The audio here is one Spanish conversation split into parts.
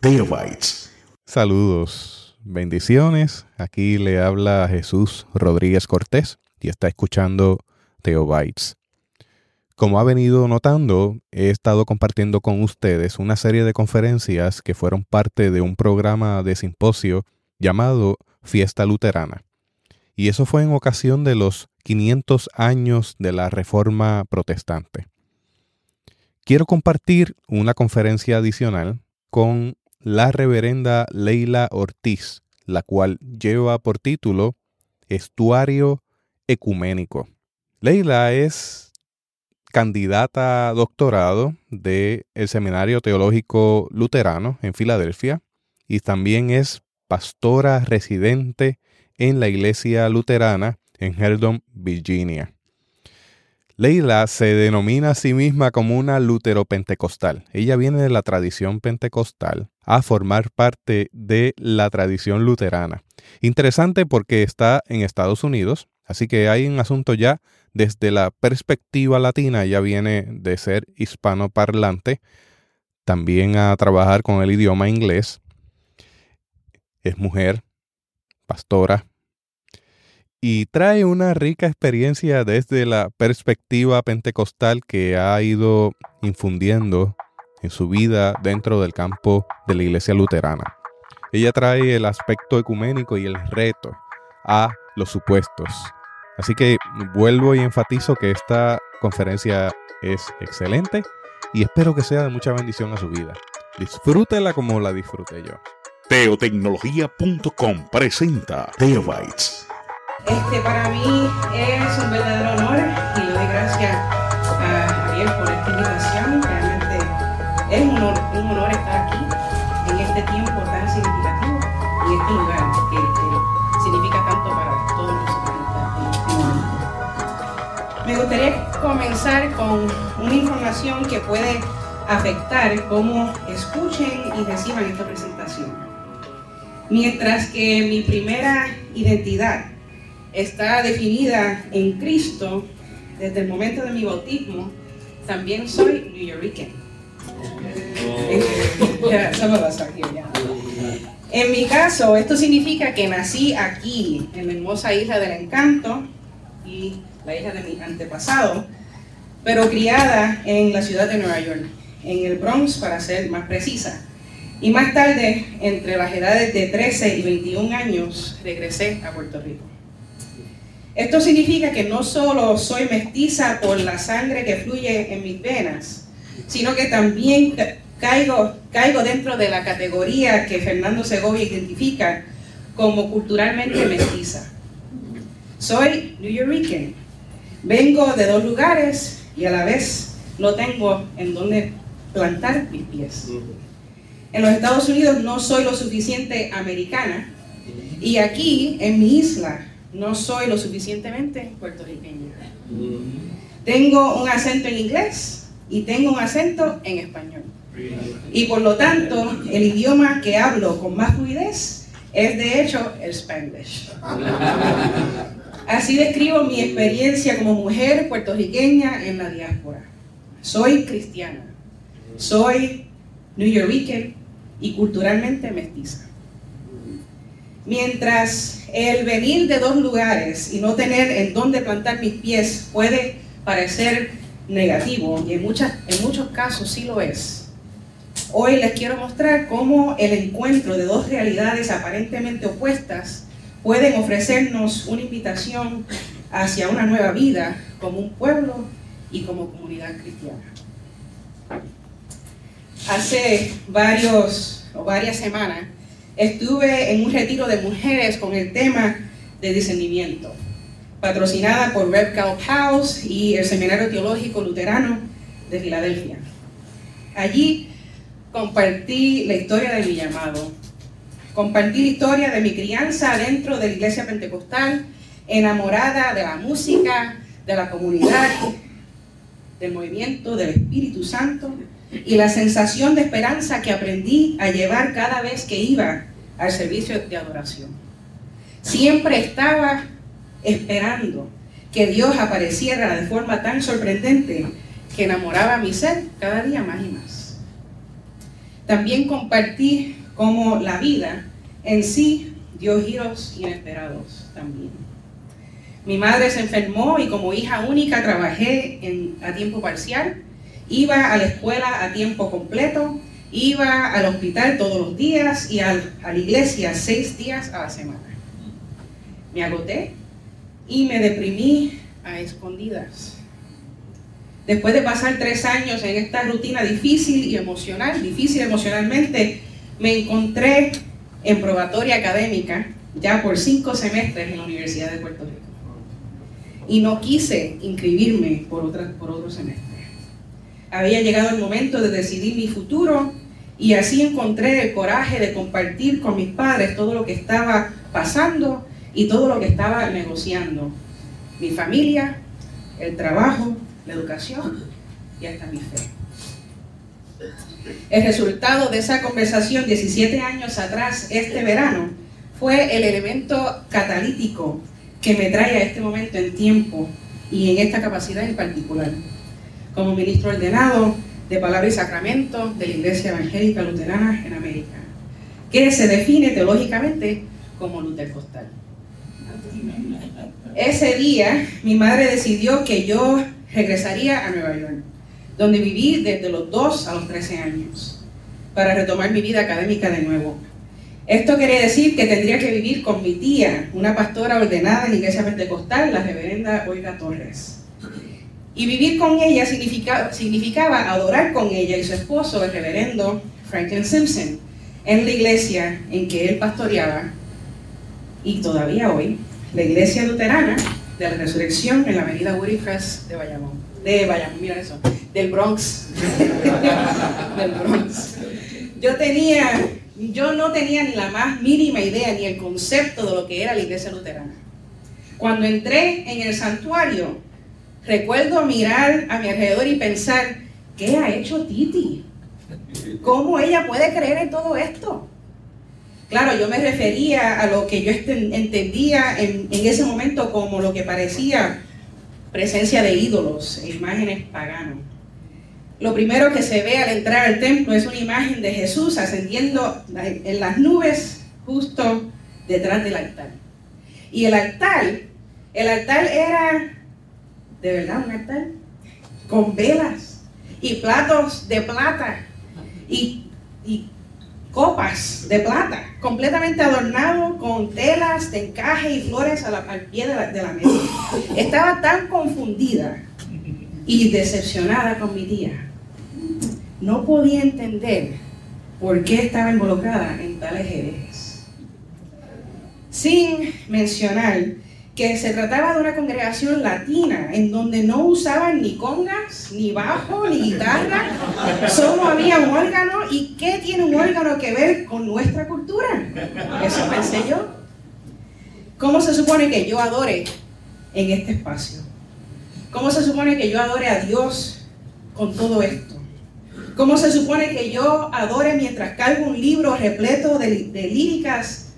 Teobytes. Saludos, bendiciones. Aquí le habla Jesús Rodríguez Cortés y está escuchando Teobytes. Como ha venido notando, he estado compartiendo con ustedes una serie de conferencias que fueron parte de un programa de simposio llamado Fiesta Luterana. Y eso fue en ocasión de los 500 años de la Reforma Protestante. Quiero compartir una conferencia adicional con la reverenda Leila Ortiz, la cual lleva por título Estuario Ecuménico. Leila es candidata a doctorado del Seminario Teológico Luterano en Filadelfia y también es pastora residente en la Iglesia Luterana en Herdon, Virginia. Leila se denomina a sí misma como una lutero-pentecostal. Ella viene de la tradición pentecostal a formar parte de la tradición luterana. Interesante porque está en Estados Unidos, así que hay un asunto ya desde la perspectiva latina, ya viene de ser hispanoparlante, también a trabajar con el idioma inglés. Es mujer, pastora, y trae una rica experiencia desde la perspectiva pentecostal que ha ido infundiendo en su vida dentro del campo de la iglesia luterana. Ella trae el aspecto ecuménico y el reto a los supuestos. Así que vuelvo y enfatizo que esta conferencia es excelente y espero que sea de mucha bendición a su vida. Disfrútela como la disfruté yo. Teotecnología.com presenta Teobytes este, para mí es un verdadero honor y le doy gracias a Javier por esta invitación. Realmente es un honor, un honor estar aquí en este tiempo tan significativo en este lugar que, significa tanto para todos nosotros en este. Me gustaría comenzar con una información que puede afectar cómo escuchen y reciban esta presentación. Mientras que mi primera identidad está definida en Cristo desde el momento de mi bautismo, también soy New Yorker. En mi caso, esto significa que nací aquí, en la hermosa isla del encanto y la isla de mi antepasado, pero criada en la ciudad de Nueva York, en el Bronx para ser más precisa. Y más tarde, entre las edades de 13 y 21 años, regresé a Puerto Rico. Esto significa que no solo soy mestiza por la sangre que fluye en mis venas, sino que también caigo, caigo dentro de la categoría que Fernando Segovia identifica como culturalmente mestiza. Soy New Yorker. Vengo de dos lugares y a la vez no tengo en donde plantar mis pies. En los Estados Unidos no soy lo suficiente americana y aquí, en mi isla, no soy lo suficientemente puertorriqueña. Tengo un acento en inglés y tengo un acento en español. Y por lo tanto, el idioma que hablo con más fluidez es de hecho el spanglish. Así describo mi experiencia como mujer puertorriqueña en la diáspora. Soy cristiana, soy new yorker y culturalmente mestiza. Mientras el venir de dos lugares y no tener en dónde plantar mis pies puede parecer negativo, y en, muchas, en muchos casos sí lo es, hoy les quiero mostrar cómo el encuentro de dos realidades aparentemente opuestas pueden ofrecernos una invitación hacia una nueva vida como un pueblo y como comunidad cristiana. Hace varios o varias semanas estuve en un retiro de mujeres con el tema de discernimiento, patrocinada por Red Calp House y el Seminario Teológico Luterano de Filadelfia. Allí compartí la historia de mi llamado, compartí la historia de mi crianza dentro de la iglesia pentecostal, enamorada de la música, de la comunidad, del movimiento del Espíritu Santo y la sensación de esperanza que aprendí a llevar cada vez que iba al servicio de adoración. Siempre estaba esperando que Dios apareciera de forma tan sorprendente que enamoraba a mi ser cada día más y más. también compartí cómo la vida en sí dio giros inesperados también. Mi madre se enfermó y como hija única trabajé a tiempo parcial, iba a la escuela a tiempo completo, iba al hospital todos los días y a la iglesia seis días a la semana. Me agoté y me deprimí a escondidas. Después de pasar tres años en esta rutina difícil y emocional, difícil emocionalmente, me encontré en probatoria académica ya por cinco semestres en la Universidad de Puerto Rico. Y no quise inscribirme por, otra, por otro semestre. Había llegado el momento de decidir mi futuro y así encontré el coraje de compartir con mis padres todo lo que estaba pasando y todo lo que estaba negociando. Mi familia, el trabajo, la educación y hasta mi fe. El resultado de esa conversación 17 años atrás, este verano, fue el elemento catalítico que me trae a este momento en tiempo y en esta capacidad en particular. Como ministro ordenado de Palabra y Sacramento de la Iglesia Evangélica Luterana en América, que se define teológicamente como lutercostal. Ese día mi madre decidió que yo regresaría a Nueva York, donde viví desde los 2 a los 13 años, para retomar mi vida académica de nuevo. Esto quería decir que tendría que vivir con mi tía, una pastora ordenada en la iglesia pentecostal, la reverenda Olga Torres. Y vivir con ella significaba, adorar con ella y su esposo, el reverendo Franklin Simpson, en la iglesia en que él pastoreaba, y todavía hoy, la iglesia luterana de la resurrección en la avenida Crest de Bayamón. De Bayamón, mira eso, del Bronx. del Bronx. Yo tenía, yo no tenía ni la más mínima idea ni el concepto de lo que era la iglesia luterana. Cuando entré en el santuario, recuerdo mirar a mi alrededor y pensar, ¿qué ha hecho Titi? ¿Cómo ella puede creer en todo esto? Claro, yo me refería a lo que yo entendía en, ese momento como lo que parecía presencia de ídolos e imágenes paganos. Lo primero que se ve al entrar al templo es una imagen de Jesús ascendiendo en las nubes justo detrás del altar. Y el altar, el altar era, de verdad, un altar con velas y platos de plata y, y copas de plata, completamente adornado con telas de encaje y flores al pie de la, mesa. Estaba tan confundida y decepcionada con mi tía. No podía entender por qué estaba involucrada en tales herejes. Sin mencionar que se trataba de una congregación latina en donde no usaban ni congas, ni bajo, ni guitarra, solo había un órgano. ¿Y qué tiene un órgano que ver con nuestra cultura? Eso pensé yo. ¿Cómo se supone que yo adore en este espacio? ¿Cómo se supone que yo adore a Dios con todo esto? ¿Cómo se supone que yo adore mientras cargo un libro repleto de, de líricas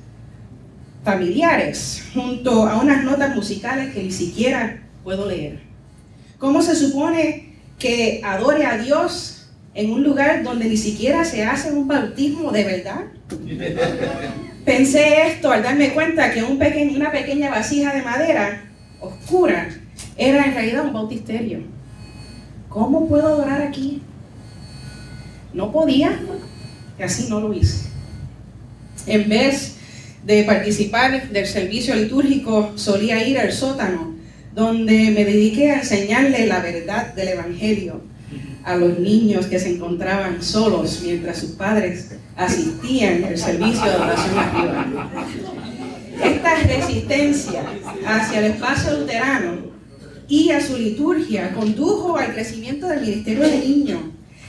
familiares junto a unas notas musicales que ni siquiera puedo leer. ¿Cómo se supone que adore a Dios en un lugar donde ni siquiera se hace un bautismo de verdad? Pensé esto al darme cuenta que una pequeña vasija de madera oscura era en realidad un bautisterio. ¿Cómo puedo adorar aquí? No podía, así no lo hice. En vez de participar del servicio litúrgico, solía ir al sótano, donde me dediqué a enseñarle la verdad del Evangelio a los niños que se encontraban solos mientras sus padres asistían al servicio de oración arriba. Esta resistencia hacia el espacio luterano y a su liturgia condujo al crecimiento del ministerio de niños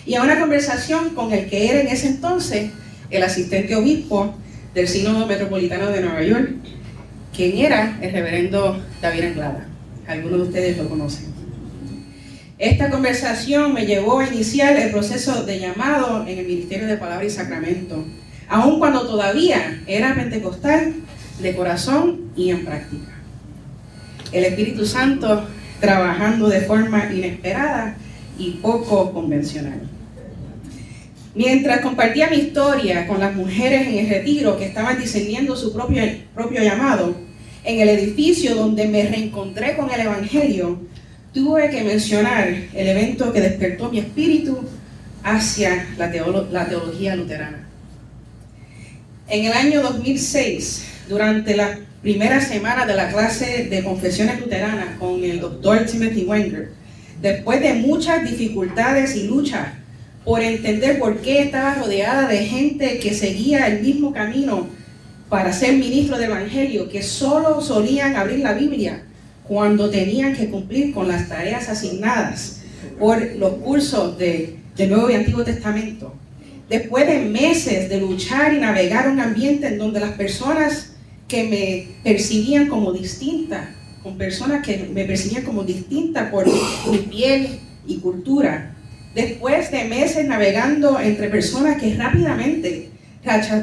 y a una conversación con el que era en ese entonces el asistente obispo del Sínodo Metropolitano de Nueva York, quien era el reverendo David Anglada. Algunos de ustedes lo conocen. Esta conversación me llevó a iniciar el proceso de llamado en el Ministerio de Palabra y Sacramento, aun cuando todavía era pentecostal de corazón y en práctica. El Espíritu Santo trabajando de forma inesperada y poco convencional. Mientras compartía mi historia con las mujeres en el retiro que estaban discerniendo su propio, llamado, en el edificio donde me reencontré con el Evangelio, tuve que mencionar el evento que despertó mi espíritu hacia la, la teología luterana. En el año 2006, durante la primera semana de la clase de confesiones luteranas con el doctor Timothy Wenger, después de muchas dificultades y luchas por entender por qué estaba rodeada de gente que seguía el mismo camino para ser ministro del Evangelio, que solo solían abrir la Biblia cuando tenían que cumplir con las tareas asignadas por los cursos de, del Nuevo y Antiguo Testamento. Después de meses de luchar y navegar un ambiente en donde las personas que me percibían como distinta, con personas que me percibían como distinta por mi piel y cultura, Después de meses navegando entre personas que rápidamente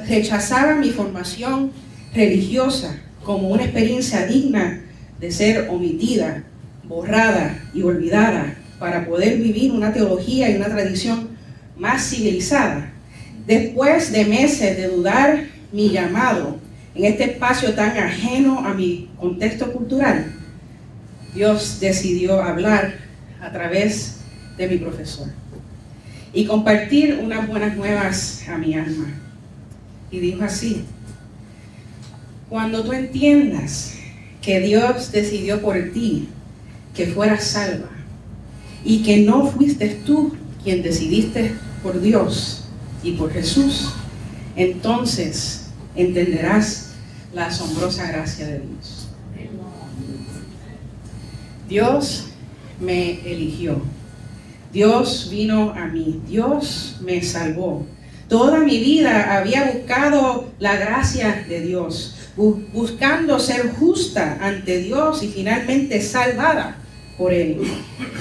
rechazaban mi formación religiosa como una experiencia digna de ser omitida, borrada y olvidada para poder vivir una teología y una tradición más civilizada. Después de meses de dudar mi llamado en este espacio tan ajeno a mi contexto cultural, Dios decidió hablar a través de mi profesor y compartir unas buenas nuevas a mi alma. Y dijo así, cuando tú entiendas que Dios decidió por ti que fueras salva y que no fuiste tú quien decidiste por Dios y por Jesús, entonces entenderás la asombrosa gracia de Dios. Dios me eligió Dios vino a mí, Dios me salvó. Toda mi vida había buscado la gracia de Dios, buscando ser justa ante Dios y finalmente salvada por Él.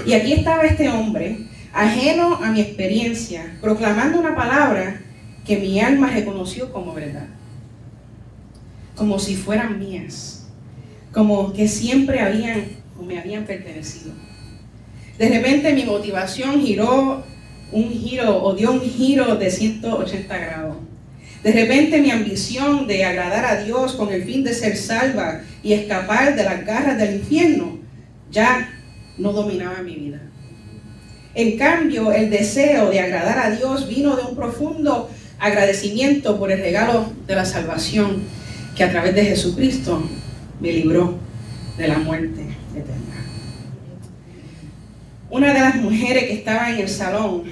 Y aquí estaba este hombre, ajeno a mi experiencia, proclamando una palabra que mi alma reconoció como verdad, como si fueran mías, como que siempre habían o me habían pertenecido. De repente mi motivación giró un giro o dio un giro de 180 grados. De repente mi ambición de agradar a Dios con el fin de ser salva y escapar de las garras del infierno ya no dominaba mi vida. En cambio, el deseo de agradar a Dios vino de un profundo agradecimiento por el regalo de la salvación que a través de Jesucristo me libró de la muerte eterna. Una de las mujeres que estaba en el salón,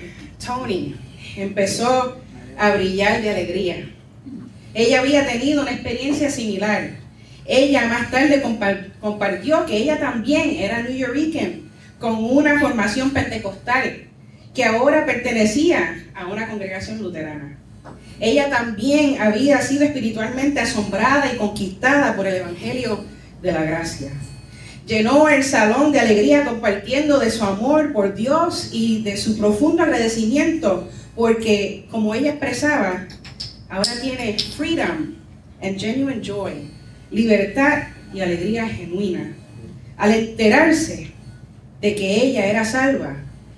Tony, empezó a brillar de alegría. Ella había tenido una experiencia similar. Ella más tarde compartió que ella también era New con una formación pentecostal, que ahora pertenecía a una congregación luterana. Ella también había sido espiritualmente asombrada y conquistada por el Evangelio de la Gracia llenó el salón de alegría compartiendo de su amor por Dios y de su profundo agradecimiento, porque como ella expresaba, ahora tiene freedom and genuine joy, libertad y alegría genuina, al enterarse de que ella era salva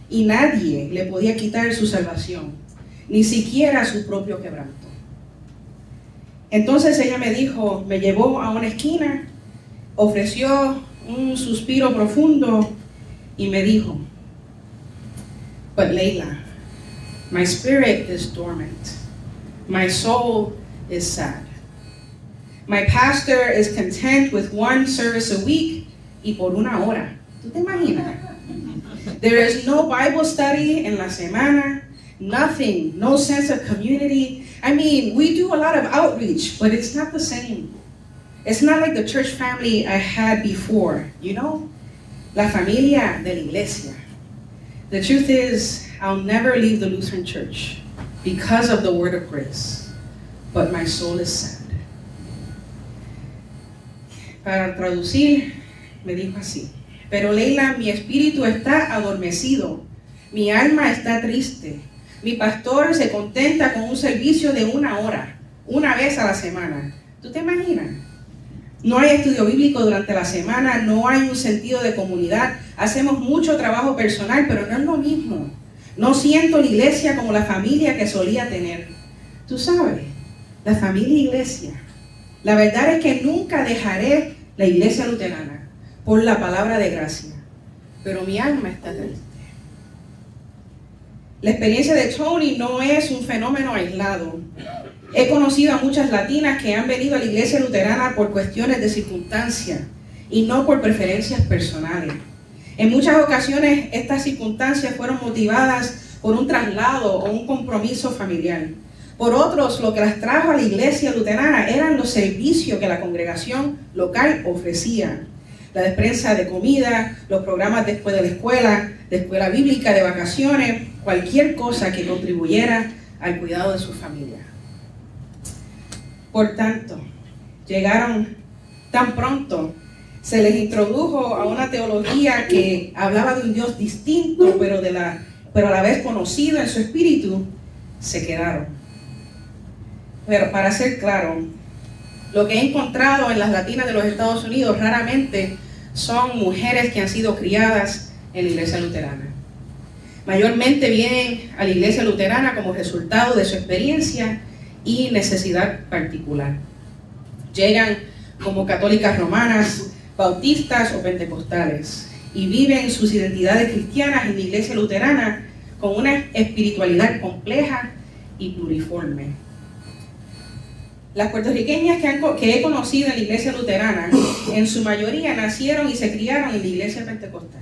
y nadie le podía quitar su salvación, ni siquiera su propio quebranto. Entonces ella me dijo, me llevó a una esquina, ofreció un suspiro profundo y me dijo, But Leila, my spirit is dormant. My soul is sad. My pastor is content with one service a week y por una hora. ¿Tú te imaginas? There is no Bible study en la semana, nothing, no sense of community. I mean, we do a lot of outreach, but it's not the same. It's not like the church family I had before, you know? La familia de la iglesia. The truth is, I'll never leave the Lutheran church because of the word of grace, but my soul is sad. Para traducir, me dijo así, pero Leila, mi espíritu está adormecido, mi alma está triste, mi pastor se contenta con un servicio de una hora, una vez a la semana. ¿Tú te imaginas? No hay estudio bíblico durante la semana, no hay un sentido de comunidad. Hacemos mucho trabajo personal, pero no es lo mismo. No siento la iglesia como la familia que solía tener. Tú sabes, la familia iglesia. La verdad es que nunca dejaré la iglesia luterana por la palabra de gracia, pero mi alma está triste. La experiencia de Tony no es un fenómeno aislado. He conocido a muchas latinas que han venido a la iglesia luterana por cuestiones de circunstancia y no por preferencias personales. En muchas ocasiones estas circunstancias fueron motivadas por un traslado o un compromiso familiar. Por otros, lo que las trajo a la iglesia luterana eran los servicios que la congregación local ofrecía. La despensa de comida, los programas después de la escuela, de escuela bíblica, de vacaciones, cualquier cosa que contribuyera al cuidado de su familia. Por tanto, llegaron tan pronto, se les introdujo a una teología que hablaba de un Dios distinto, pero, de la, pero a la vez conocido en su espíritu, se quedaron. Pero para ser claro, lo que he encontrado en las latinas de los Estados Unidos raramente son mujeres que han sido criadas en la iglesia luterana. Mayormente vienen a la iglesia luterana como resultado de su experiencia y necesidad particular. Llegan como católicas romanas, bautistas o pentecostales y viven sus identidades cristianas en la iglesia luterana con una espiritualidad compleja y pluriforme. Las puertorriqueñas que, he conocido en la iglesia luterana, en su mayoría nacieron y se criaron en la iglesia pentecostal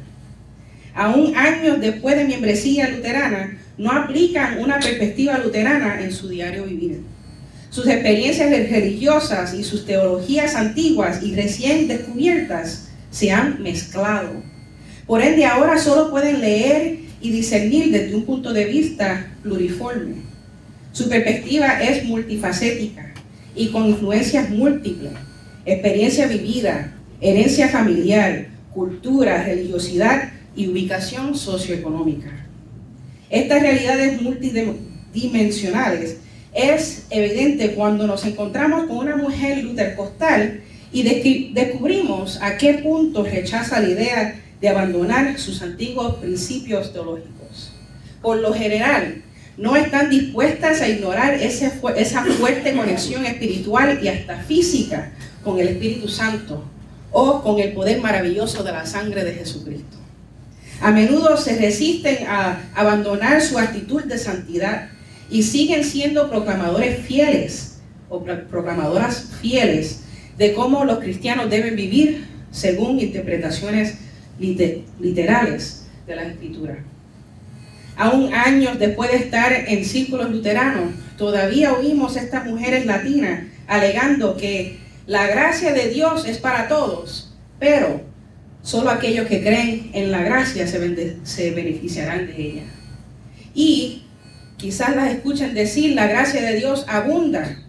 aún años después de membresía luterana, no aplican una perspectiva luterana en su diario vivir. Sus experiencias religiosas y sus teologías antiguas y recién descubiertas se han mezclado. Por ende, ahora solo pueden leer y discernir desde un punto de vista pluriforme. Su perspectiva es multifacética y con influencias múltiples, experiencia vivida, herencia familiar, cultura, religiosidad y ubicación socioeconómica. Estas realidades multidimensionales es evidente cuando nos encontramos con una mujer lutercostal y descubrimos a qué punto rechaza la idea de abandonar sus antiguos principios teológicos. Por lo general, no están dispuestas a ignorar esa fuerte conexión espiritual y hasta física con el Espíritu Santo o con el poder maravilloso de la sangre de Jesucristo. A menudo se resisten a abandonar su actitud de santidad y siguen siendo proclamadores fieles o proclamadoras fieles de cómo los cristianos deben vivir según interpretaciones literales de la escritura. Aún años después de estar en círculos luteranos, todavía oímos a estas mujeres latinas alegando que la gracia de Dios es para todos, pero Solo aquellos que creen en la gracia se, se beneficiarán de ella. Y quizás las escuchen decir, la gracia de Dios abunda,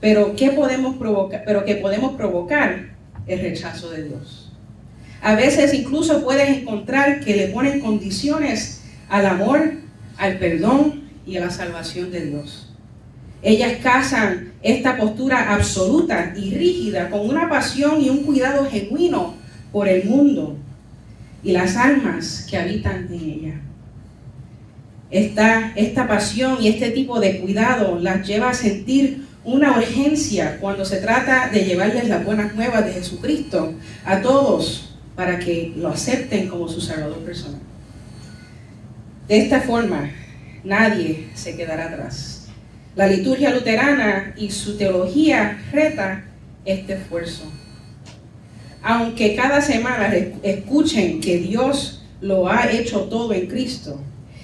pero ¿qué podemos provocar? Pero que podemos provocar el rechazo de Dios. A veces incluso puedes encontrar que le ponen condiciones al amor, al perdón y a la salvación de Dios. Ellas casan esta postura absoluta y rígida con una pasión y un cuidado genuino por el mundo y las almas que habitan en ella. Esta, esta pasión y este tipo de cuidado las lleva a sentir una urgencia cuando se trata de llevarles las buenas nuevas de Jesucristo a todos para que lo acepten como su Salvador personal. De esta forma, nadie se quedará atrás. La liturgia luterana y su teología reta este esfuerzo aunque cada semana escuchen que Dios lo ha hecho todo en Cristo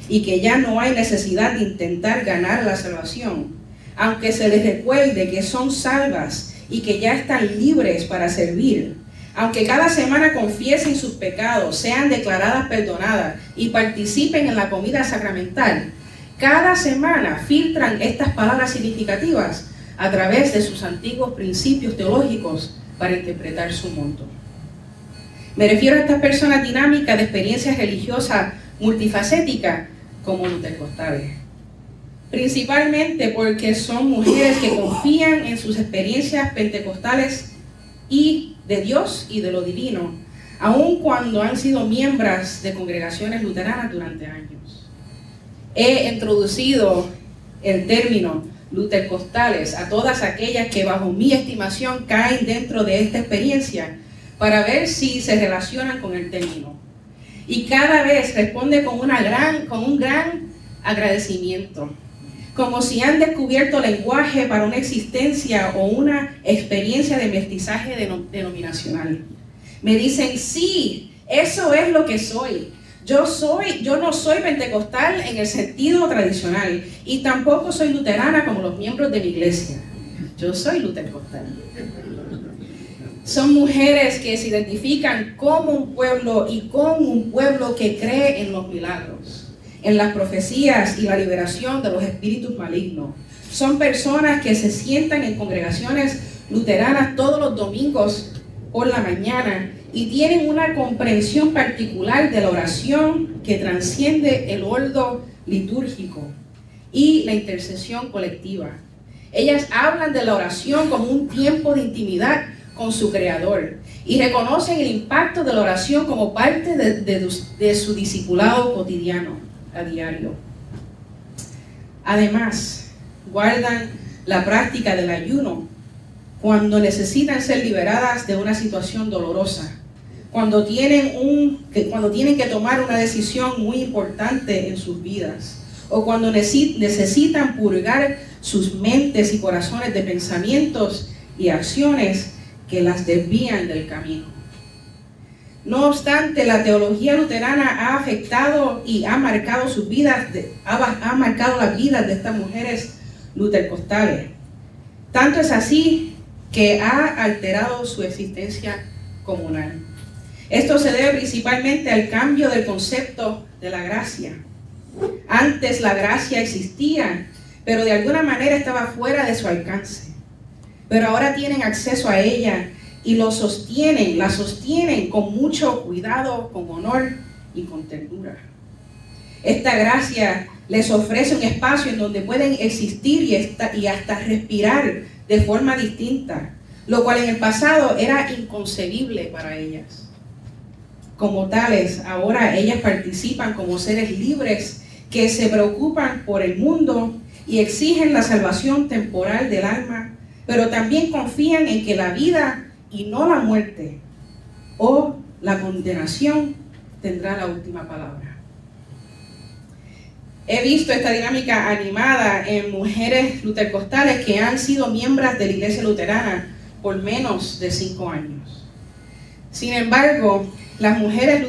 y que ya no hay necesidad de intentar ganar la salvación, aunque se les recuerde que son salvas y que ya están libres para servir, aunque cada semana confiesen sus pecados, sean declaradas perdonadas y participen en la comida sacramental, cada semana filtran estas palabras significativas a través de sus antiguos principios teológicos para interpretar su mundo. Me refiero a estas personas dinámicas de experiencias religiosas multifacéticas como pentecostales. Principalmente porque son mujeres que confían en sus experiencias pentecostales y de Dios y de lo divino, aun cuando han sido miembros de congregaciones luteranas durante años. he introducido el término lutercostales a todas aquellas que bajo mi estimación caen dentro de esta experiencia para ver si se relacionan con el término. Y cada vez responde con, una gran, con un gran agradecimiento, como si han descubierto lenguaje para una existencia o una experiencia de mestizaje denominacional. Me dicen, sí, eso es lo que soy. Yo soy, yo no soy pentecostal en el sentido tradicional y tampoco soy luterana como los miembros de mi iglesia. Yo soy lutercostal. Son mujeres que se identifican como un pueblo y con un pueblo que cree en los milagros, en las profecías y la liberación de los espíritus malignos. Son personas que se sientan en congregaciones luteranas todos los domingos por la mañana y tienen una comprensión particular de la oración que transciende el ordo litúrgico y la intercesión colectiva. Ellas hablan de la oración como un tiempo de intimidad con su Creador y reconocen el impacto de la oración como parte de, de su discipulado cotidiano, a diario. Además, guardan la práctica del ayuno cuando necesitan ser liberadas de una situación dolorosa cuando tienen, un, cuando tienen que tomar una decisión muy importante en sus vidas o cuando necesitan purgar sus mentes y corazones de pensamientos y acciones que las desvían del camino. No obstante, la teología luterana ha afectado y ha marcado sus vidas, ha, marcado las vidas de estas mujeres lutercostales. Tanto es así que ha alterado su existencia comunal. Esto se debe principalmente al cambio del concepto de la gracia. Antes la gracia existía, pero de alguna manera estaba fuera de su alcance. Pero ahora tienen acceso a ella y lo sostienen, la sostienen con mucho cuidado, con honor y con ternura. Esta gracia les ofrece un espacio en donde pueden existir y, hasta respirar de forma distinta, lo cual en el pasado era inconcebible para ellas como tales, ahora ellas participan como seres libres que se preocupan por el mundo y exigen la salvación temporal del alma, pero también confían en que la vida y no la muerte o la condenación tendrá la última palabra. He visto esta dinámica animada en mujeres lutercostales que han sido miembros de la iglesia luterana por menos de cinco años. Sin embargo, las mujeres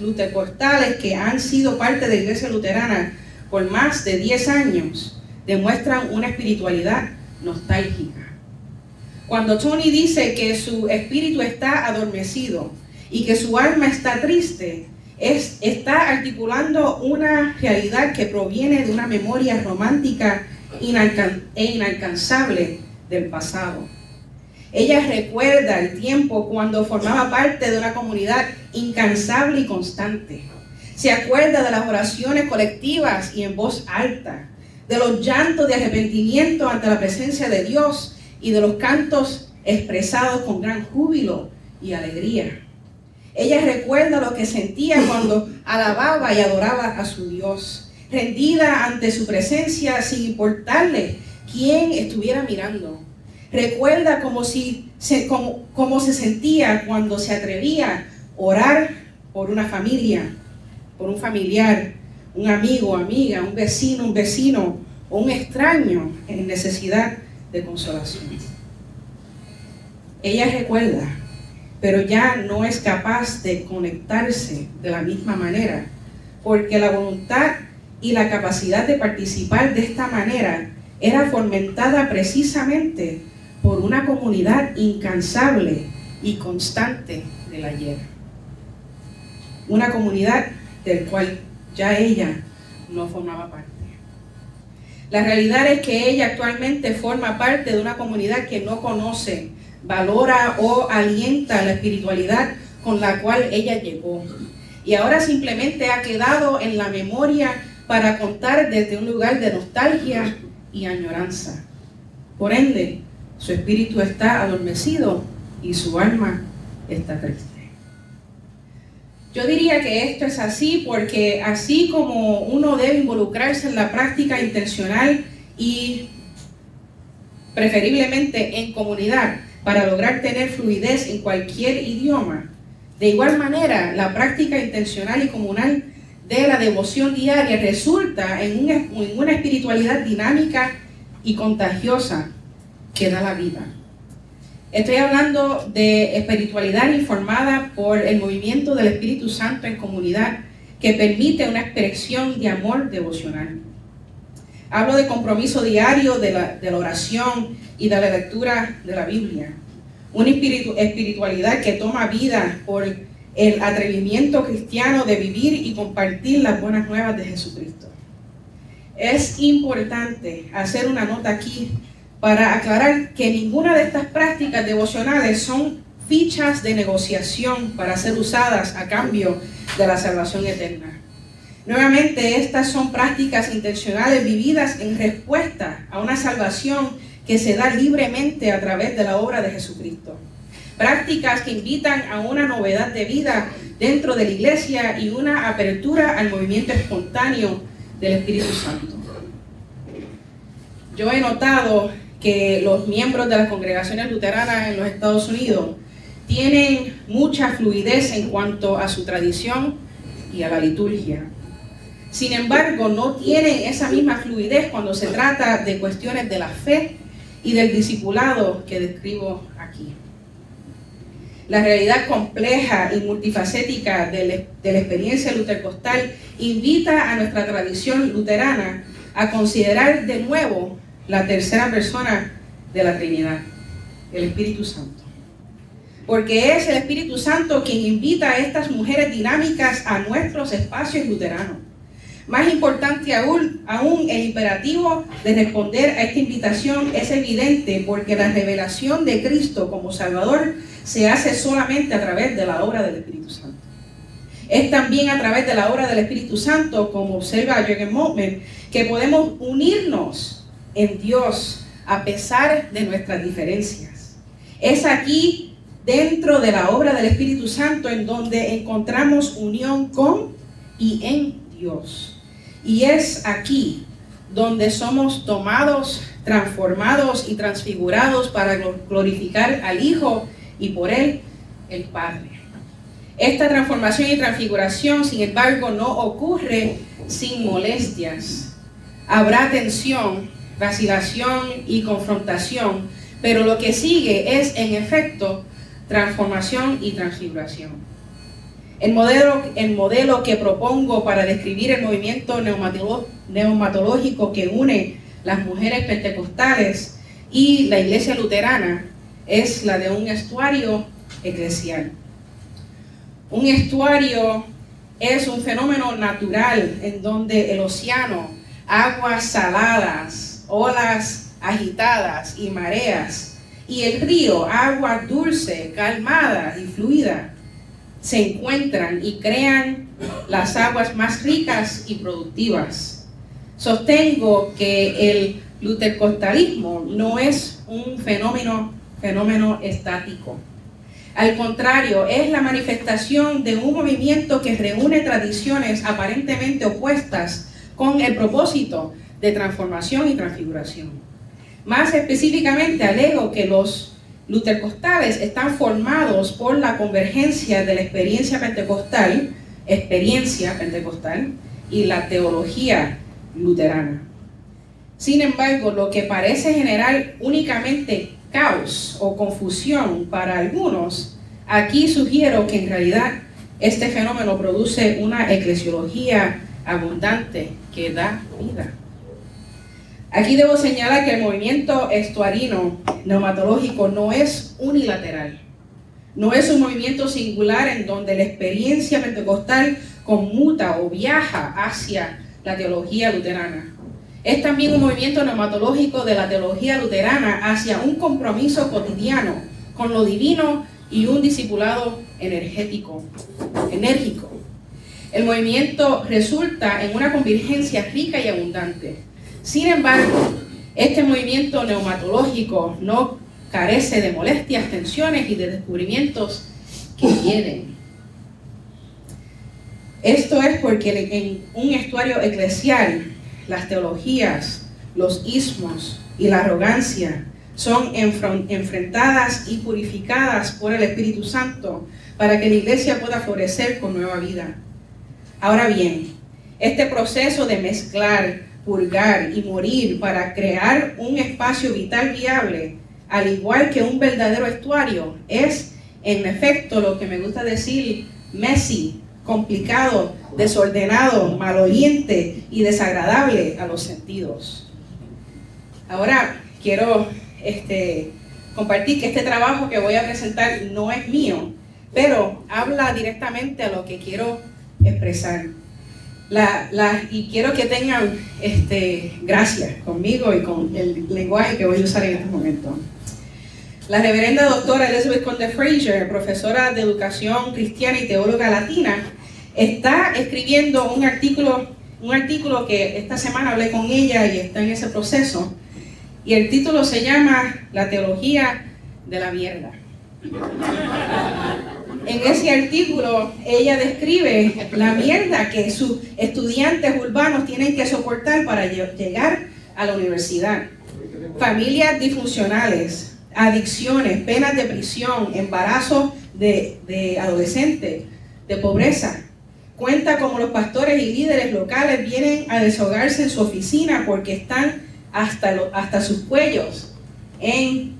lutercortales que han sido parte de la iglesia luterana por más de 10 años demuestran una espiritualidad nostálgica. Cuando Tony dice que su espíritu está adormecido y que su alma está triste, es, está articulando una realidad que proviene de una memoria romántica e inalcanzable del pasado. Ella recuerda el tiempo cuando formaba parte de una comunidad incansable y constante. Se acuerda de las oraciones colectivas y en voz alta, de los llantos de arrepentimiento ante la presencia de Dios y de los cantos expresados con gran júbilo y alegría. Ella recuerda lo que sentía cuando alababa y adoraba a su Dios, rendida ante su presencia sin importarle quién estuviera mirando Recuerda como si se, se sentía cuando se atrevía a orar por una familia, por un familiar, un amigo, amiga, un vecino, un vecino o un extraño en necesidad de consolación. Ella recuerda, pero ya no es capaz de conectarse de la misma manera, porque la voluntad y la capacidad de participar de esta manera era fomentada precisamente por una comunidad incansable y constante del ayer. Una comunidad del cual ya ella no formaba parte. La realidad es que ella actualmente forma parte de una comunidad que no conoce, valora o alienta la espiritualidad con la cual ella llegó. Y ahora simplemente ha quedado en la memoria para contar desde un lugar de nostalgia y añoranza. Por ende, su espíritu está adormecido y su alma está triste. Yo diría que esto es así porque así como uno debe involucrarse en la práctica intencional y preferiblemente en comunidad para lograr tener fluidez en cualquier idioma, de igual manera la práctica intencional y comunal de la devoción diaria resulta en una, espiritualidad dinámica y contagiosa que da la vida. Estoy hablando de espiritualidad informada por el movimiento del Espíritu Santo en comunidad que permite una expresión de amor devocional. Hablo de compromiso diario de la, de la oración y de la lectura de la Biblia. Una espiritualidad que toma vida por el atrevimiento cristiano de vivir y compartir las buenas nuevas de Jesucristo. Es importante hacer una nota aquí para aclarar que ninguna de estas prácticas devocionales son fichas de negociación para ser usadas a cambio de la salvación eterna. Nuevamente, estas son prácticas intencionales vividas en respuesta a una salvación que se da libremente a través de la obra de Jesucristo. Prácticas que invitan a una novedad de vida dentro de la iglesia y una apertura al movimiento espontáneo del Espíritu Santo. Yo he notado que los miembros de las congregaciones luteranas en los Estados Unidos tienen mucha fluidez en cuanto a su tradición y a la liturgia. Sin embargo, no tienen esa misma fluidez cuando se trata de cuestiones de la fe y del discipulado que describo aquí. La realidad compleja y multifacética de, la experiencia lutercostal invita a nuestra tradición luterana a considerar de nuevo la tercera persona de la Trinidad, el Espíritu Santo. Porque es el Espíritu Santo quien invita a estas mujeres dinámicas a nuestros espacios luteranos. Más importante aún, aún, el imperativo de responder a esta invitación es evidente porque la revelación de Cristo como Salvador se hace solamente a través de la obra del Espíritu Santo. Es también a través de la obra del Espíritu Santo, como observa Jürgen Moltmann, que podemos unirnos en Dios a pesar de nuestras diferencias. Es aquí, dentro de la obra del Espíritu Santo, en donde encontramos unión con y en Dios. Y es aquí donde somos tomados, transformados y transfigurados para glorificar al Hijo y por Él el Padre. Esta transformación y transfiguración, sin embargo, no ocurre sin molestias. Habrá tensión, vacilación y confrontación, pero lo que sigue es, en efecto, transformación y transfiguración. El modelo, el modelo que propongo para describir el movimiento neumatológico que une las mujeres pentecostales y la iglesia luterana es la de un estuario eclesial. Un estuario es un fenómeno natural en donde el océano, aguas saladas, olas agitadas y mareas, y el río, agua dulce, calmada y fluida, se encuentran y crean las aguas más ricas y productivas. Sostengo que el lutercostalismo no es un fenómeno, fenómeno estático. Al contrario, es la manifestación de un movimiento que reúne tradiciones aparentemente opuestas con el propósito de transformación y transfiguración. Más específicamente, alego que los lutercostales están formados por la convergencia de la experiencia pentecostal, experiencia pentecostal, y la teología luterana. Sin embargo, lo que parece generar únicamente caos o confusión para algunos, aquí sugiero que en realidad este fenómeno produce una eclesiología abundante que da vida. Aquí debo señalar que el movimiento estuarino neumatológico no es unilateral. No es un movimiento singular en donde la experiencia pentecostal conmuta o viaja hacia la teología luterana. Es también un movimiento neumatológico de la teología luterana hacia un compromiso cotidiano con lo divino y un discipulado energético, enérgico. El movimiento resulta en una convergencia rica y abundante sin embargo, este movimiento neumatológico no carece de molestias, tensiones y de descubrimientos que vienen. Esto es porque en un estuario eclesial, las teologías, los ismos y la arrogancia son enfrentadas y purificadas por el Espíritu Santo para que la iglesia pueda florecer con nueva vida. Ahora bien, este proceso de mezclar, purgar y morir para crear un espacio vital viable, al igual que un verdadero estuario, es en efecto lo que me gusta decir messy, complicado, desordenado, maloliente y desagradable a los sentidos. Ahora quiero este, compartir que este trabajo que voy a presentar no es mío, pero habla directamente a lo que quiero expresar. Y quiero que tengan este, gracias conmigo y con el lenguaje que voy a usar en este momento. La reverenda doctora Elizabeth Conde Fraser, profesora de educación cristiana y teóloga latina, está escribiendo un artículo, un artículo que esta semana hablé con ella y está en ese proceso, y el título se llama La teología de la mierda. En ese artículo ella describe la mierda que sus estudiantes urbanos tienen que soportar para llegar a la universidad. Familias disfuncionales, adicciones, penas de prisión, embarazos de, de adolescentes, de pobreza. Cuenta como los pastores y líderes locales vienen a deshogarse en su oficina porque están hasta, hasta sus cuellos en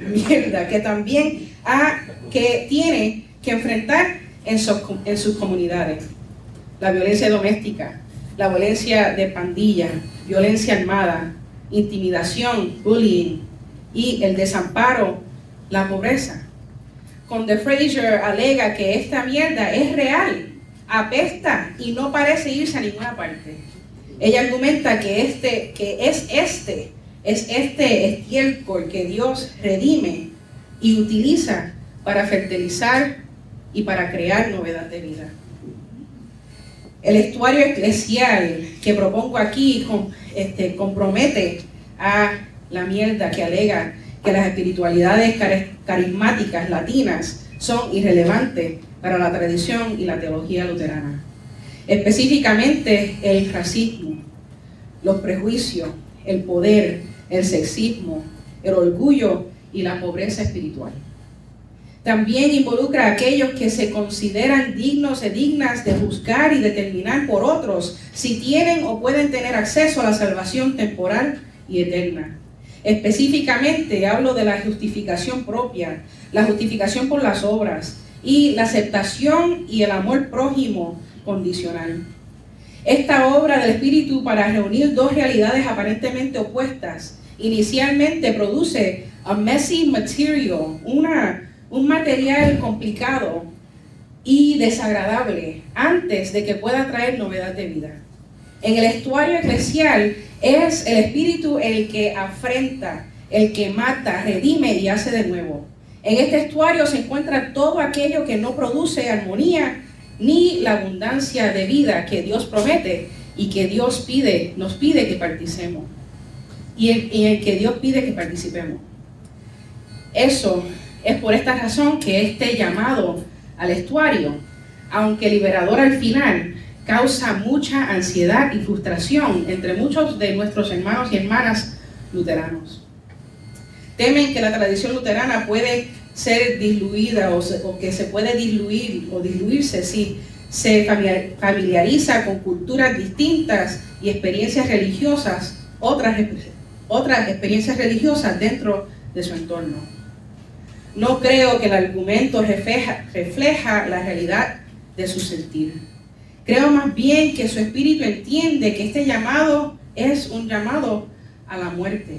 mierda, que también ha, que tiene que enfrentar en, sus comunidades. La violencia doméstica, la violencia de pandilla, violencia armada, intimidación, bullying y el desamparo, la pobreza. Conde Fraser alega que esta mierda es real, apesta y no parece irse a ninguna parte. Ella argumenta que, este, que es este, es este estiércol que Dios redime y utiliza para fertilizar y para crear novedad de vida. El estuario eclesial que propongo aquí este, compromete a la mierda que alega que las espiritualidades carismáticas latinas son irrelevantes para la tradición y la teología luterana específicamente el racismo, los prejuicios, el poder, el sexismo, el orgullo y la pobreza espiritual. También involucra a aquellos que se consideran dignos y dignas de juzgar y determinar por otros si tienen o pueden tener acceso a la salvación temporal y eterna. Específicamente hablo de la justificación propia, la justificación por las obras y la aceptación y el amor prójimo condicional. Esta obra del Espíritu para reunir dos realidades aparentemente opuestas inicialmente produce a messy material, una, un material complicado y desagradable antes de que pueda traer novedad de vida. En el estuario eclesial es el Espíritu el que afrenta, el que mata, redime y hace de nuevo. En este estuario se encuentra todo aquello que no produce armonía ni la abundancia de vida que Dios promete y que Dios pide, nos pide que participemos. Y en, el que Dios pide que participemos. Eso es por esta razón que este llamado al estuario, aunque liberador al final, causa mucha ansiedad y frustración entre muchos de nuestros hermanos y hermanas luteranos. Temen que la tradición luterana puede ser diluida o, que se puede diluir o diluirse si se familiariza con culturas distintas y experiencias religiosas, otras, otras experiencias religiosas dentro de su entorno. No creo que el argumento refleja, la realidad de su sentir. Creo más bien que su espíritu entiende que este llamado es un llamado a la muerte.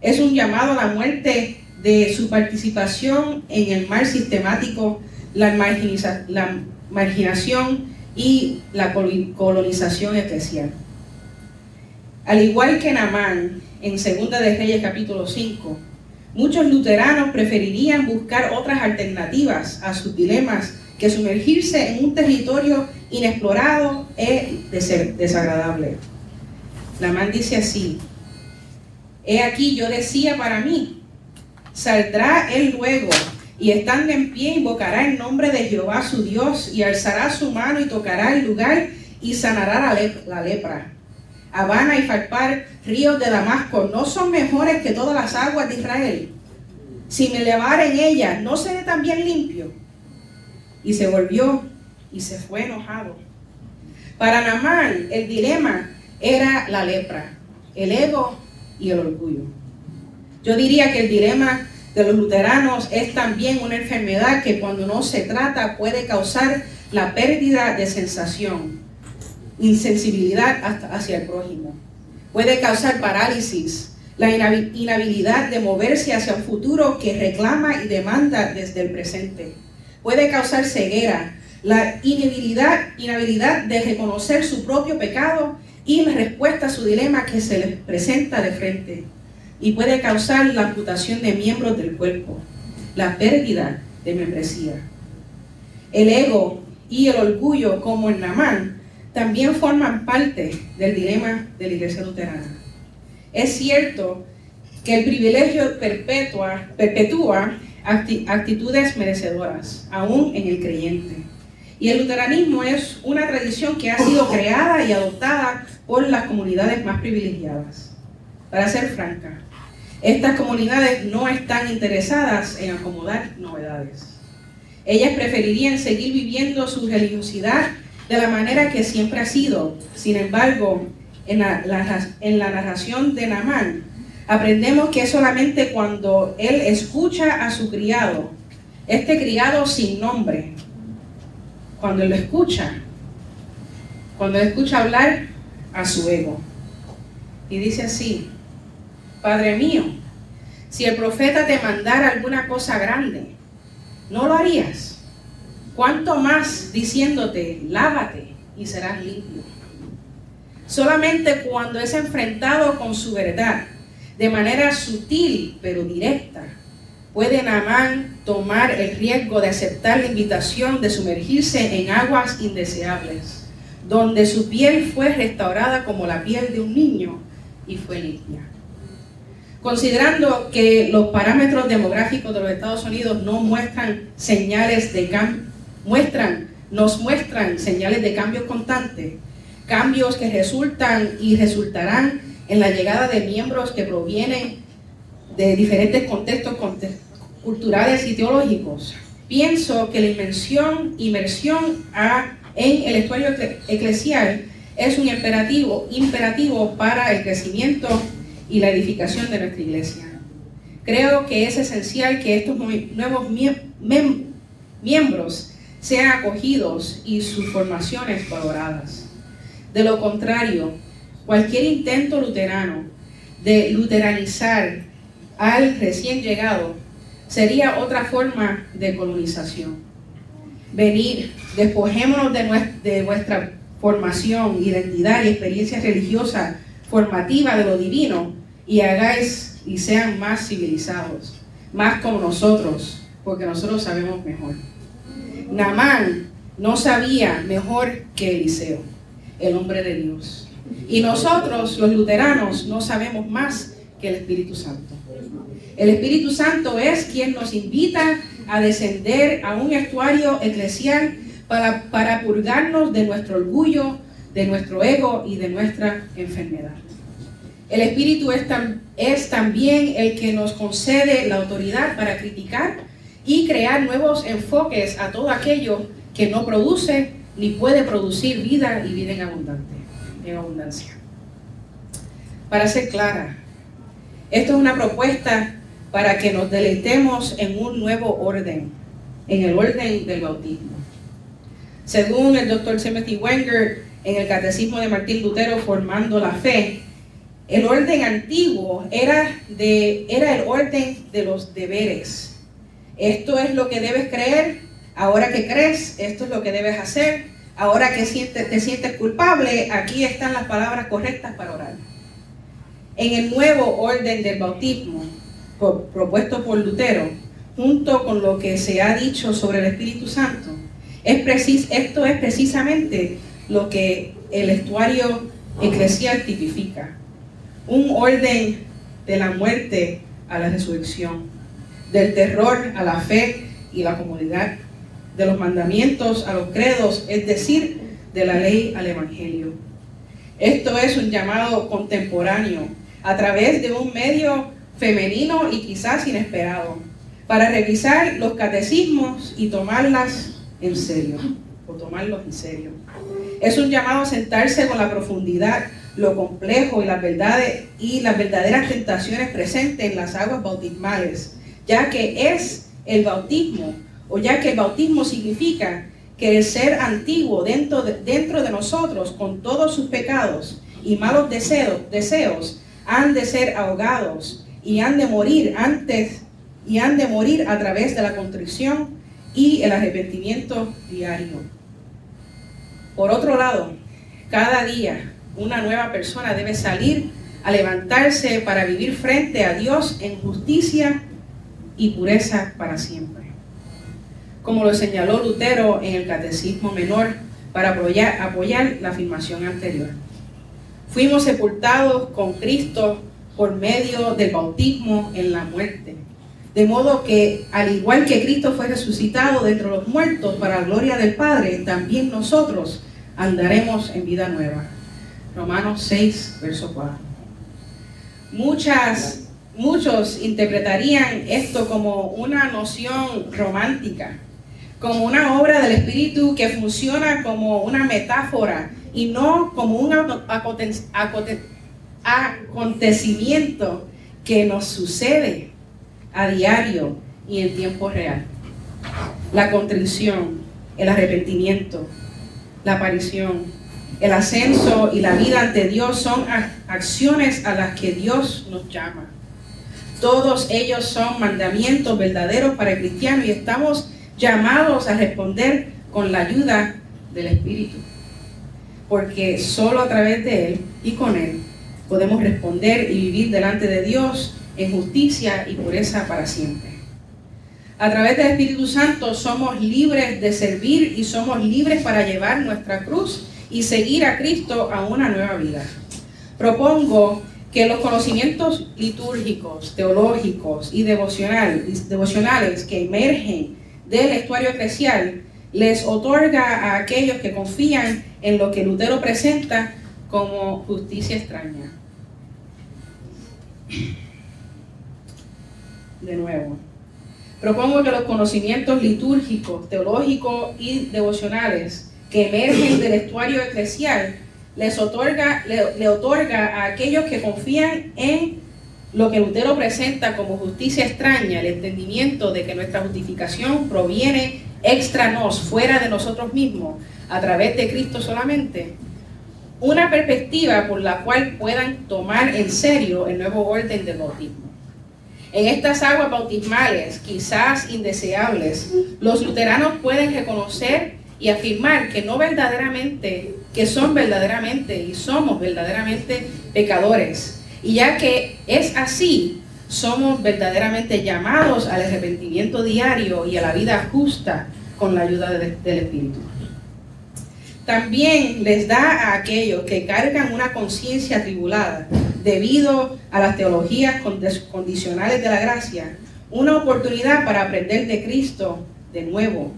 Es un llamado a la muerte de su participación en el mal sistemático, la, marginación y la colonización eclesial. Al igual que Namán en Segunda de Reyes capítulo 5, muchos luteranos preferirían buscar otras alternativas a sus dilemas que sumergirse en un territorio inexplorado es desagradable. Namán dice así, he aquí yo decía para mí, Saldrá él luego y estando en pie invocará el nombre de Jehová su Dios y alzará su mano y tocará el lugar y sanará la, lepra. Habana y Farpar, ríos de Damasco, ¿no son mejores que todas las aguas de Israel? Si me levara en ellas, ¿no seré también limpio? Y se volvió y se fue enojado. Para Namán, el dilema era la lepra, el ego y el orgullo. Yo diría que el dilema de los luteranos es también una enfermedad que cuando no se trata puede causar la pérdida de sensación, insensibilidad hacia el prójimo. Puede causar parálisis, la inhabilidad de moverse hacia un futuro que reclama y demanda desde el presente. Puede causar ceguera, la inhabilidad, inhabilidad de reconocer su propio pecado y la respuesta a su dilema que se le presenta de frente y puede causar la amputación de miembros del cuerpo, la pérdida de membresía. El ego y el orgullo, como en Namán, también forman parte del dilema de la iglesia luterana. Es cierto que el privilegio perpetua, perpetúa actitudes merecedoras, aún en el creyente. Y el luteranismo es una tradición que ha sido creada y adoptada por las comunidades más privilegiadas. Para ser franca, estas comunidades no están interesadas en acomodar novedades. Ellas preferirían seguir viviendo su religiosidad de la manera que siempre ha sido. Sin embargo, en la, narración de Namán, aprendemos que es solamente cuando él escucha a su criado, este criado sin nombre, cuando él lo escucha, cuando él escucha hablar a su ego. Y dice así, Padre mío, si el profeta te mandara alguna cosa grande, ¿no lo harías? ¿Cuánto más diciéndote, lávate y serás limpio? Solamente cuando es enfrentado con su verdad, de manera sutil pero directa, puede Naamán tomar el riesgo de aceptar la invitación de sumergirse en aguas indeseables, donde su piel fue restaurada como la piel de un niño y fue limpia. Considerando que los parámetros demográficos de los Estados Unidos no muestran señales de cambio, muestran, nos muestran señales de cambio constante, cambios que resultan y resultarán en la llegada de miembros que provienen de diferentes contextos culturales y teológicos. Pienso que la inmersión, inmersión en el estuario eclesial es un imperativo, imperativo para el crecimiento y la edificación de nuestra iglesia. Creo que es esencial que estos nuevos miembros sean acogidos y sus formaciones valoradas. De lo contrario, cualquier intento luterano de luteranizar al recién llegado sería otra forma de colonización. Venir, despojémonos de nuestra, de nuestra formación, identidad y experiencia religiosa formativa de lo divino y hagáis y sean más civilizados, más como nosotros, porque nosotros sabemos mejor. Namán no sabía mejor que Eliseo, el hombre de Dios. Y nosotros, los luteranos, no sabemos más que el Espíritu Santo. El Espíritu Santo es quien nos invita a descender a un estuario eclesial para, para purgarnos de nuestro orgullo, de nuestro ego y de nuestra enfermedad. El Espíritu es, es también el que nos concede la autoridad para criticar y crear nuevos enfoques a todo aquello que no produce ni puede producir vida y vida en, abundante, en abundancia. Para ser clara, esto es una propuesta para que nos deleitemos en un nuevo orden, en el orden del bautismo. Según el doctor Timothy Wenger, en el Catecismo de Martín Lutero, formando la fe, el orden antiguo era, de, era el orden de los deberes. Esto es lo que debes creer, ahora que crees, esto es lo que debes hacer, ahora que te sientes culpable, aquí están las palabras correctas para orar. En el nuevo orden del bautismo, propuesto por Lutero, junto con lo que se ha dicho sobre el Espíritu Santo, es precis, esto es precisamente lo que el estuario eclesial tipifica un orden de la muerte a la resurrección, del terror a la fe y la comodidad de los mandamientos a los credos, es decir, de la ley al Evangelio. Esto es un llamado contemporáneo a través de un medio femenino y quizás inesperado, para revisar los catecismos y tomarlas en serio, o tomarlos en serio. Es un llamado a sentarse con la profundidad, lo complejo y las verdades y las verdaderas tentaciones presentes en las aguas bautismales, ya que es el bautismo, o ya que el bautismo significa que el ser antiguo dentro de, dentro de nosotros, con todos sus pecados y malos deseos, deseos, han de ser ahogados y han de morir antes y han de morir a través de la contrición y el arrepentimiento diario. Por otro lado, cada día una nueva persona debe salir a levantarse para vivir frente a Dios en justicia y pureza para siempre como lo señaló Lutero en el Catecismo Menor para apoyar, la afirmación anterior. Fuimos sepultados con Cristo por medio del bautismo en la muerte. De modo que, al igual que Cristo fue resucitado de entre los muertos para la gloria del Padre, también nosotros andaremos en vida nueva. Romanos 6, verso 4. Muchas, muchos interpretarían esto como una noción romántica, como una obra del Espíritu que funciona como una metáfora y no como un acontecimiento que nos sucede a diario y en tiempo real. La contrición, el arrepentimiento, la aparición, el ascenso y la vida ante Dios son acciones a las que Dios nos llama. Todos ellos son mandamientos verdaderos para el cristiano y estamos llamados a responder con la ayuda del Espíritu. Porque solo a través de Él y con Él podemos responder y vivir delante de Dios en justicia y pureza para siempre. A través del Espíritu Santo somos libres de servir y somos libres para llevar nuestra cruz y seguir a Cristo a una nueva vida. Propongo que los conocimientos litúrgicos, teológicos y devocionales que emergen del estuario eclesial les otorga a aquellos que confían en lo que Lutero presenta como justicia extraña. De nuevo, propongo que los conocimientos litúrgicos, teológicos y devocionales que emergen del estuario eclesial les otorga, le, otorga a aquellos que confían en lo que Lutero presenta como justicia extraña, el entendimiento de que nuestra justificación proviene extra nos, fuera de nosotros mismos, a través de Cristo solamente, una perspectiva por la cual puedan tomar en serio el nuevo orden del bautismo. En estas aguas bautismales, quizás indeseables, los luteranos pueden reconocer y afirmar que no verdaderamente, que son verdaderamente y somos verdaderamente pecadores, y ya que es así, somos verdaderamente llamados al arrepentimiento diario y a la vida justa con la ayuda del Espíritu. También les da a aquellos que cargan una conciencia atribulada debido a las teologías condicionales de la gracia una oportunidad para aprender de Cristo de nuevo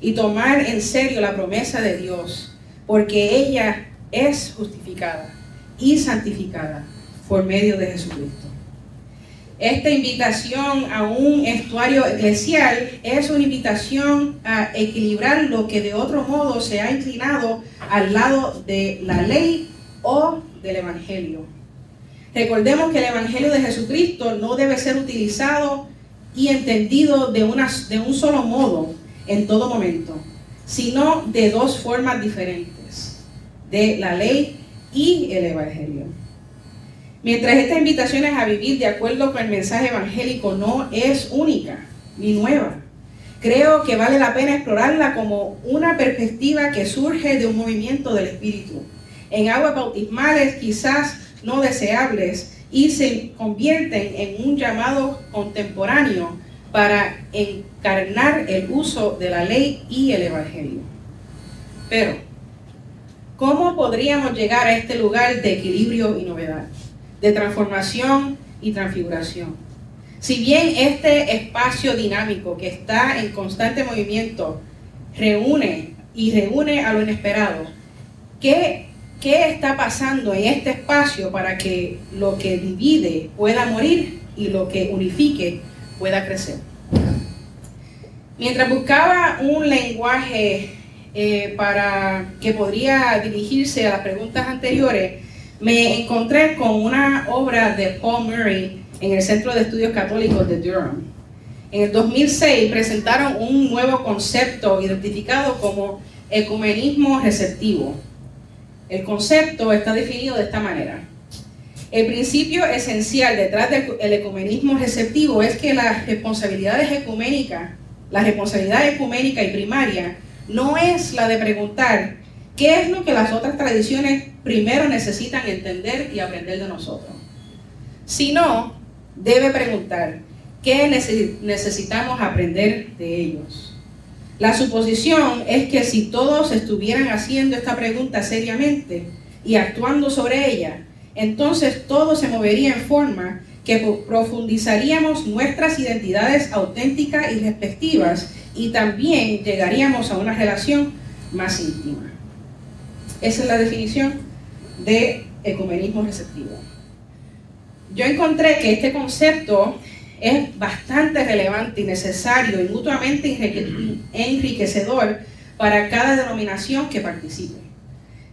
y tomar en serio la promesa de Dios, porque ella es justificada y santificada por medio de Jesucristo. Esta invitación a un estuario eclesial es una invitación a equilibrar lo que de otro modo se ha inclinado al lado de la ley o del Evangelio. Recordemos que el Evangelio de Jesucristo no debe ser utilizado y entendido de, de un solo modo en todo momento, sino de dos formas diferentes, de la ley y el Evangelio. Mientras esta invitación a vivir de acuerdo con el mensaje evangélico no es única ni nueva, creo que vale la pena explorarla como una perspectiva que surge de un movimiento del Espíritu, en aguas bautismales quizás no deseables y se convierten en un llamado contemporáneo para encarnar el uso de la ley y el Evangelio. Pero, ¿cómo podríamos llegar a este lugar de equilibrio y novedad? de transformación y transfiguración. Si bien este espacio dinámico que está en constante movimiento reúne y reúne a lo inesperado, ¿qué, ¿qué está pasando en este espacio para que lo que divide pueda morir y lo que unifique pueda crecer? Mientras buscaba un lenguaje eh, para que podría dirigirse a las preguntas anteriores, me encontré con una obra de Paul Murray en el Centro de Estudios Católicos de Durham. En el 2006 presentaron un nuevo concepto identificado como ecumenismo receptivo. El concepto está definido de esta manera. El principio esencial detrás del ecumenismo receptivo es que las responsabilidades ecuménicas, la responsabilidad ecuménica y primaria no es la de preguntar qué es lo que las otras tradiciones primero necesitan entender y aprender de nosotros, sino debe preguntar qué necesitamos aprender de ellos. La suposición es que si todos estuvieran haciendo esta pregunta seriamente y actuando sobre ella, entonces todo se movería en forma que profundizaríamos nuestras identidades auténticas y respectivas y también llegaríamos a una relación más íntima. Esa es la definición de ecumenismo receptivo. Yo encontré que este concepto es bastante relevante y necesario y mutuamente enriquecedor para cada denominación que participe.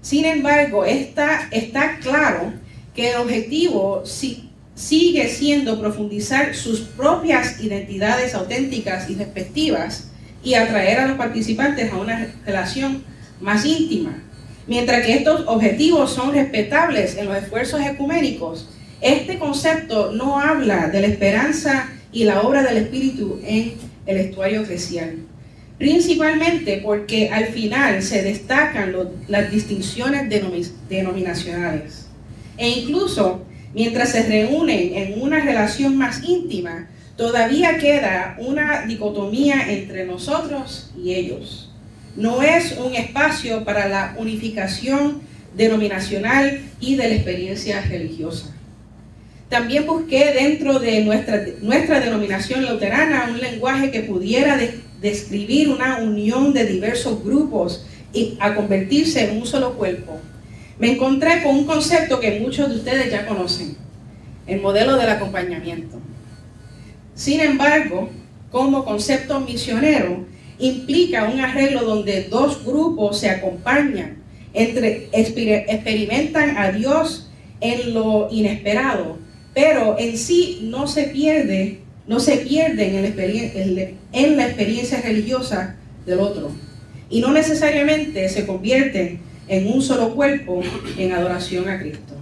Sin embargo, está, está claro que el objetivo sigue siendo profundizar sus propias identidades auténticas y respectivas y atraer a los participantes a una relación más íntima. Mientras que estos objetivos son respetables en los esfuerzos ecuménicos, este concepto no habla de la esperanza y la obra del Espíritu en el estuario eclesial. Principalmente porque al final se destacan las distinciones denominacionales. E incluso mientras se reúnen en una relación más íntima, todavía queda una dicotomía entre nosotros y ellos. No es un espacio para la unificación denominacional y de la experiencia religiosa. También busqué dentro de nuestra, nuestra denominación luterana un lenguaje que pudiera describir una unión de diversos grupos y a convertirse en un solo cuerpo. Me encontré con un concepto que muchos de ustedes ya conocen, el modelo del acompañamiento. Sin embargo, como concepto misionero, implica un arreglo donde dos grupos se acompañan, entre, experimentan a Dios en lo inesperado, pero en sí no se pierde, no se pierde en, en la experiencia religiosa del otro. Y no necesariamente se convierten en un solo cuerpo en adoración a Cristo.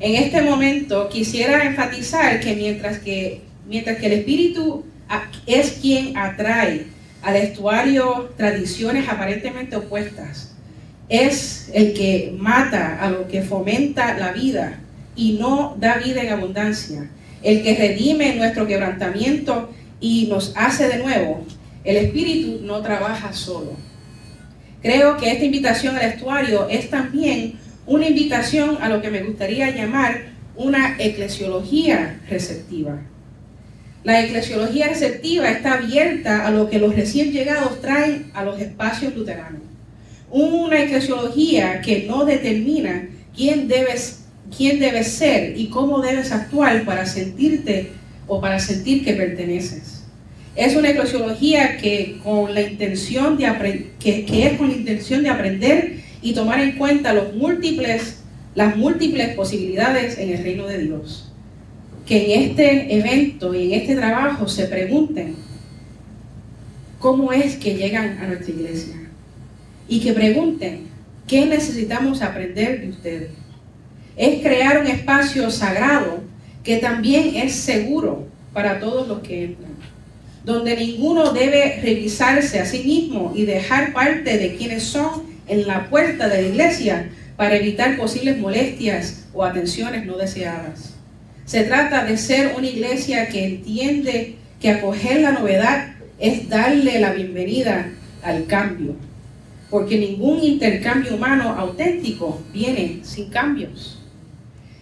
En este momento quisiera enfatizar que mientras que Mientras que el espíritu es quien atrae al estuario tradiciones aparentemente opuestas, es el que mata a lo que fomenta la vida y no da vida en abundancia, el que redime nuestro quebrantamiento y nos hace de nuevo. El espíritu no trabaja solo. Creo que esta invitación al estuario es también una invitación a lo que me gustaría llamar una eclesiología receptiva. La eclesiología receptiva está abierta a lo que los recién llegados traen a los espacios luteranos. Una eclesiología que no determina quién debes, quién debes ser y cómo debes actuar para sentirte o para sentir que perteneces. Es una eclesiología que, con la intención de que, es con la intención de aprender y tomar en cuenta los múltiples, las múltiples posibilidades en el reino de Dios que en este evento y en este trabajo se pregunten cómo es que llegan a nuestra iglesia y que pregunten qué necesitamos aprender de ustedes. Es crear un espacio sagrado que también es seguro para todos los que entran, donde ninguno debe revisarse a sí mismo y dejar parte de quienes son en la puerta de la iglesia para evitar posibles molestias o atenciones no deseadas. Se trata de ser una iglesia que entiende que acoger la novedad es darle la bienvenida al cambio, porque ningún intercambio humano auténtico viene sin cambios.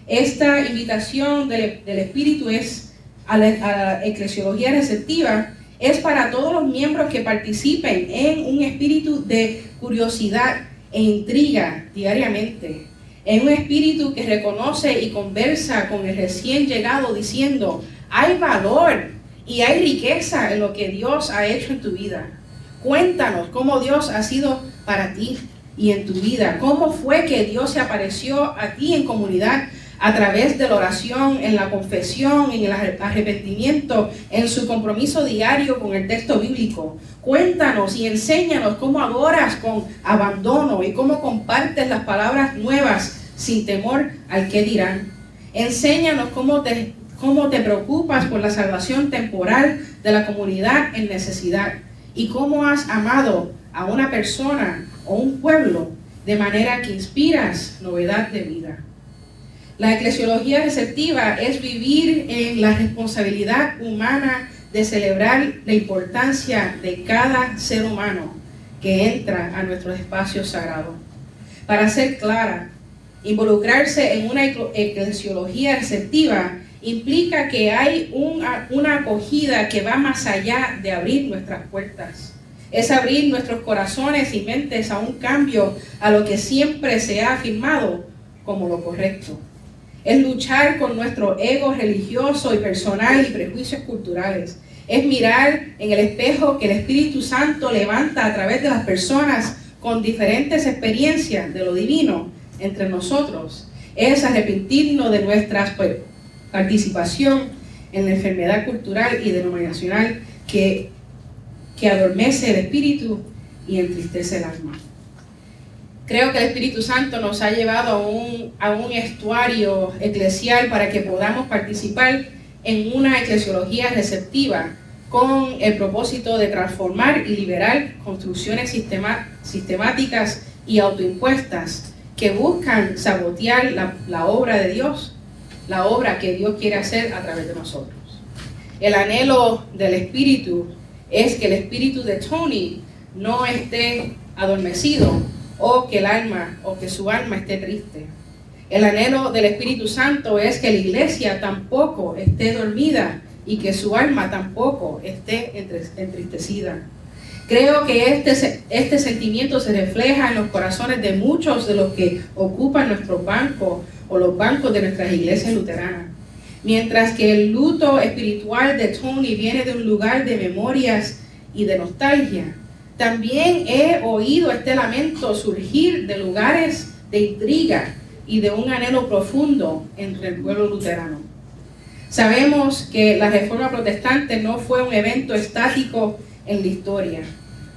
Esta invitación del, Espíritu es a la, eclesiología receptiva es para todos los miembros que participen en un espíritu de curiosidad e intriga diariamente, en un espíritu que reconoce y conversa con el recién llegado diciendo, hay valor y hay riqueza en lo que Dios ha hecho en tu vida. Cuéntanos cómo Dios ha sido para ti y en tu vida, cómo fue que Dios se apareció a ti en comunidad a través de la oración, en la confesión, en el arrepentimiento, en su compromiso diario con el texto bíblico. Cuéntanos y enséñanos cómo adoras con abandono y cómo compartes las palabras nuevas sin temor al que dirán. Enséñanos cómo te, cómo te preocupas por la salvación temporal de la comunidad en necesidad y cómo has amado a una persona o un pueblo de manera que inspiras novedad de vida. La eclesiología receptiva es vivir en la responsabilidad humana de celebrar la importancia de cada ser humano que entra a nuestro espacio sagrado. Para ser clara, involucrarse en una eclesiología receptiva implica que hay una, una acogida que va más allá de abrir nuestras puertas. Es abrir nuestros corazones y mentes a un cambio a lo que siempre se ha afirmado como lo correcto es luchar con nuestro ego religioso y personal y prejuicios culturales. Es mirar en el espejo que el Espíritu Santo levanta a través de las personas con diferentes experiencias de lo divino entre nosotros. Es arrepentirnos de nuestra pues, participación en la enfermedad cultural y denominacional que, que adormece el espíritu y entristece el alma. Creo que el Espíritu Santo nos ha llevado a un, a un estuario eclesial para que podamos participar en una eclesiología receptiva con el propósito de transformar y liberar construcciones sistemáticas y autoimpuestas que buscan sabotear la, la obra de Dios, la obra que Dios quiere hacer a través de nosotros. El anhelo del Espíritu es que el Espíritu de Tony no esté adormecido, o que el alma o que su alma esté triste. El anhelo del Espíritu Santo es que la iglesia tampoco esté dormida y que su alma tampoco esté entristecida. Creo que este, este sentimiento se refleja en los corazones de muchos de los que ocupan nuestros bancos o los bancos de nuestras iglesias luteranas. Mientras que el luto espiritual de Tony viene de un lugar de memorias y de nostalgia, también he oído este lamento surgir de lugares de intriga y de un anhelo profundo entre el pueblo luterano. Sabemos que la reforma protestante no fue un evento estático en la historia.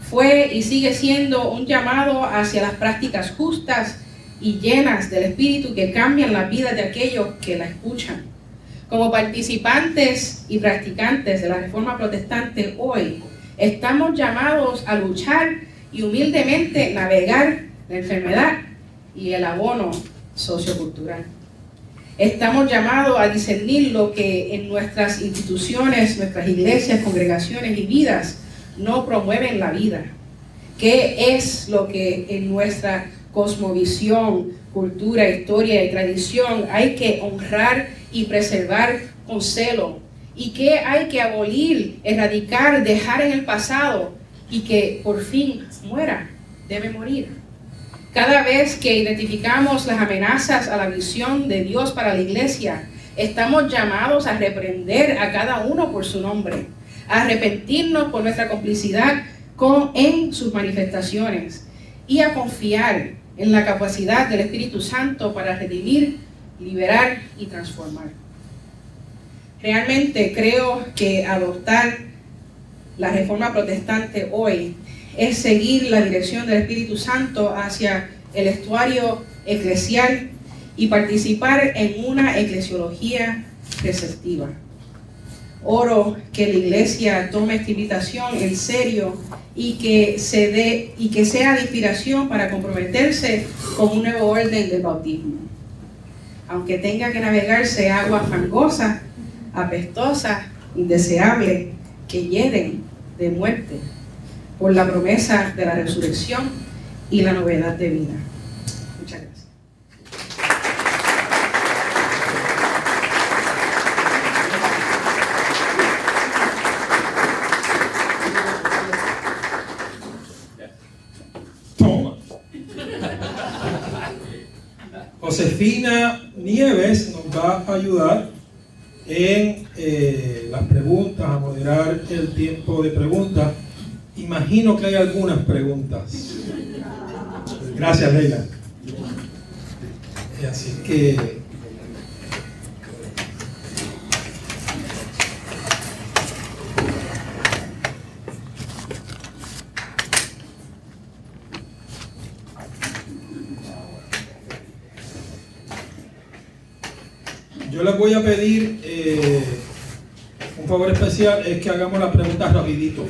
Fue y sigue siendo un llamado hacia las prácticas justas y llenas del Espíritu que cambian la vida de aquellos que la escuchan. Como participantes y practicantes de la reforma protestante hoy, Estamos llamados a luchar y humildemente navegar la enfermedad y el abono sociocultural. Estamos llamados a discernir lo que en nuestras instituciones, nuestras iglesias, congregaciones y vidas no promueven la vida. ¿Qué es lo que en nuestra cosmovisión, cultura, historia y tradición hay que honrar y preservar con celo y que hay que abolir, erradicar, dejar en el pasado y que por fin muera, debe morir. Cada vez que identificamos las amenazas a la visión de Dios para la iglesia, estamos llamados a reprender a cada uno por su nombre, a arrepentirnos por nuestra complicidad con, en sus manifestaciones y a confiar en la capacidad del Espíritu Santo para redimir, liberar y transformar. Realmente creo que adoptar la reforma protestante hoy es seguir la dirección del Espíritu Santo hacia el estuario eclesial y participar en una eclesiología receptiva. Oro que la iglesia tome esta invitación en serio y que, se dé, y que sea de inspiración para comprometerse con un nuevo orden del bautismo. Aunque tenga que navegarse aguas fangosas, apestosas, indeseables, que hieren de muerte, por la promesa de la resurrección y la novedad de vida. Muchas gracias. Toma. Josefina Nieves nos va a ayudar en eh, las preguntas, a moderar el tiempo de preguntas. Imagino que hay algunas preguntas. Gracias, Leila. Así que Yo les voy a pedir eh, un favor especial, es que hagamos las preguntas rapidito.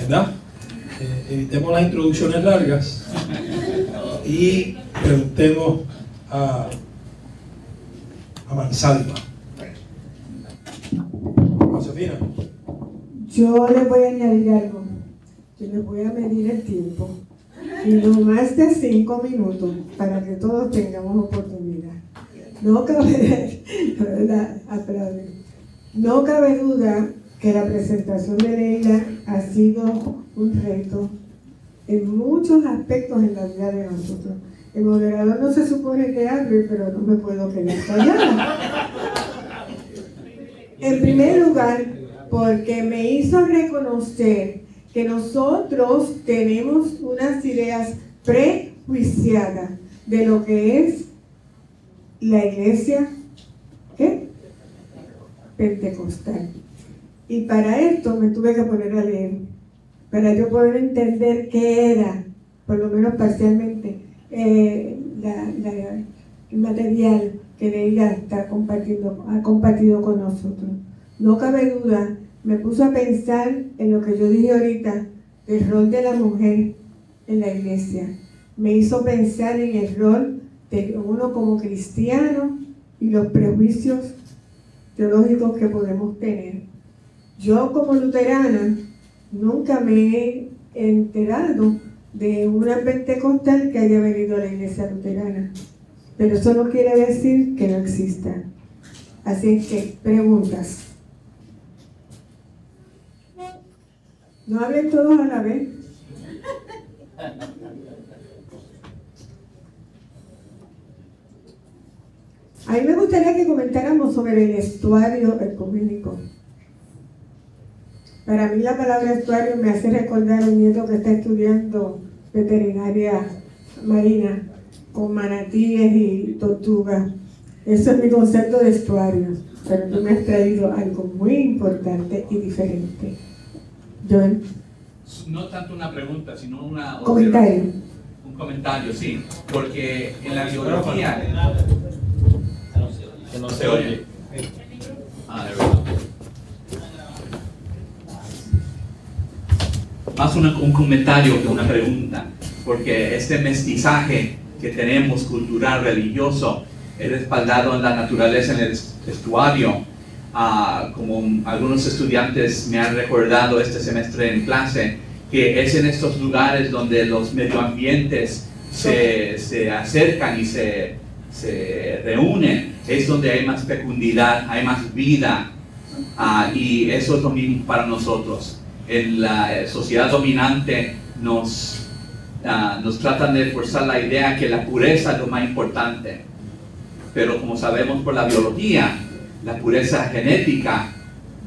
¿Verdad? Eh, evitemos las introducciones largas y preguntemos a, a Mansalva. Josefina. Yo les voy a añadir algo. Yo les voy a medir el tiempo. Y no más de cinco minutos para que todos tengamos oportunidad. No cabe, no cabe duda que la presentación de Leila ha sido un reto en muchos aspectos en la vida de nosotros. El moderador no se supone que hable, pero no me puedo quedar callada. En primer lugar, porque me hizo reconocer que nosotros tenemos unas ideas prejuiciadas de lo que es la iglesia ¿qué? pentecostal. Y para esto me tuve que poner a leer, para yo poder entender qué era, por lo menos parcialmente, eh, el material que ella está compartiendo, ha compartido con nosotros. No cabe duda, me puso a pensar en lo que yo dije ahorita, del rol de la mujer en la iglesia. Me hizo pensar en el rol de uno como cristiano y los prejuicios teológicos que podemos tener. Yo como luterana nunca me he enterado de una pentecostal que haya venido a la iglesia luterana, pero eso no quiere decir que no exista. Así que, preguntas. No hablen todos a la vez. A mí me gustaría que comentáramos sobre el estuario ecuménico. Para mí la palabra estuario me hace recordar a un nieto que está estudiando veterinaria marina con manatíes y tortugas. Eso es mi concepto de estuario. Pero tú me has traído algo muy importante y diferente. Joel. No tanto una pregunta, sino una... Comentario. Un comentario, sí. Porque en la biología que no se oye. Ah, de verdad. Más un comentario que una pregunta, porque este mestizaje que tenemos cultural, religioso, es respaldado en la naturaleza, en el estuario. Ah, como algunos estudiantes me han recordado este semestre en clase, que es en estos lugares donde los medioambientes se, se acercan y se, se reúnen, es donde hay más fecundidad, hay más vida. Ah, y eso es lo mismo para nosotros. En la sociedad dominante nos, ah, nos tratan de forzar la idea que la pureza es lo más importante. Pero como sabemos por la biología, la pureza genética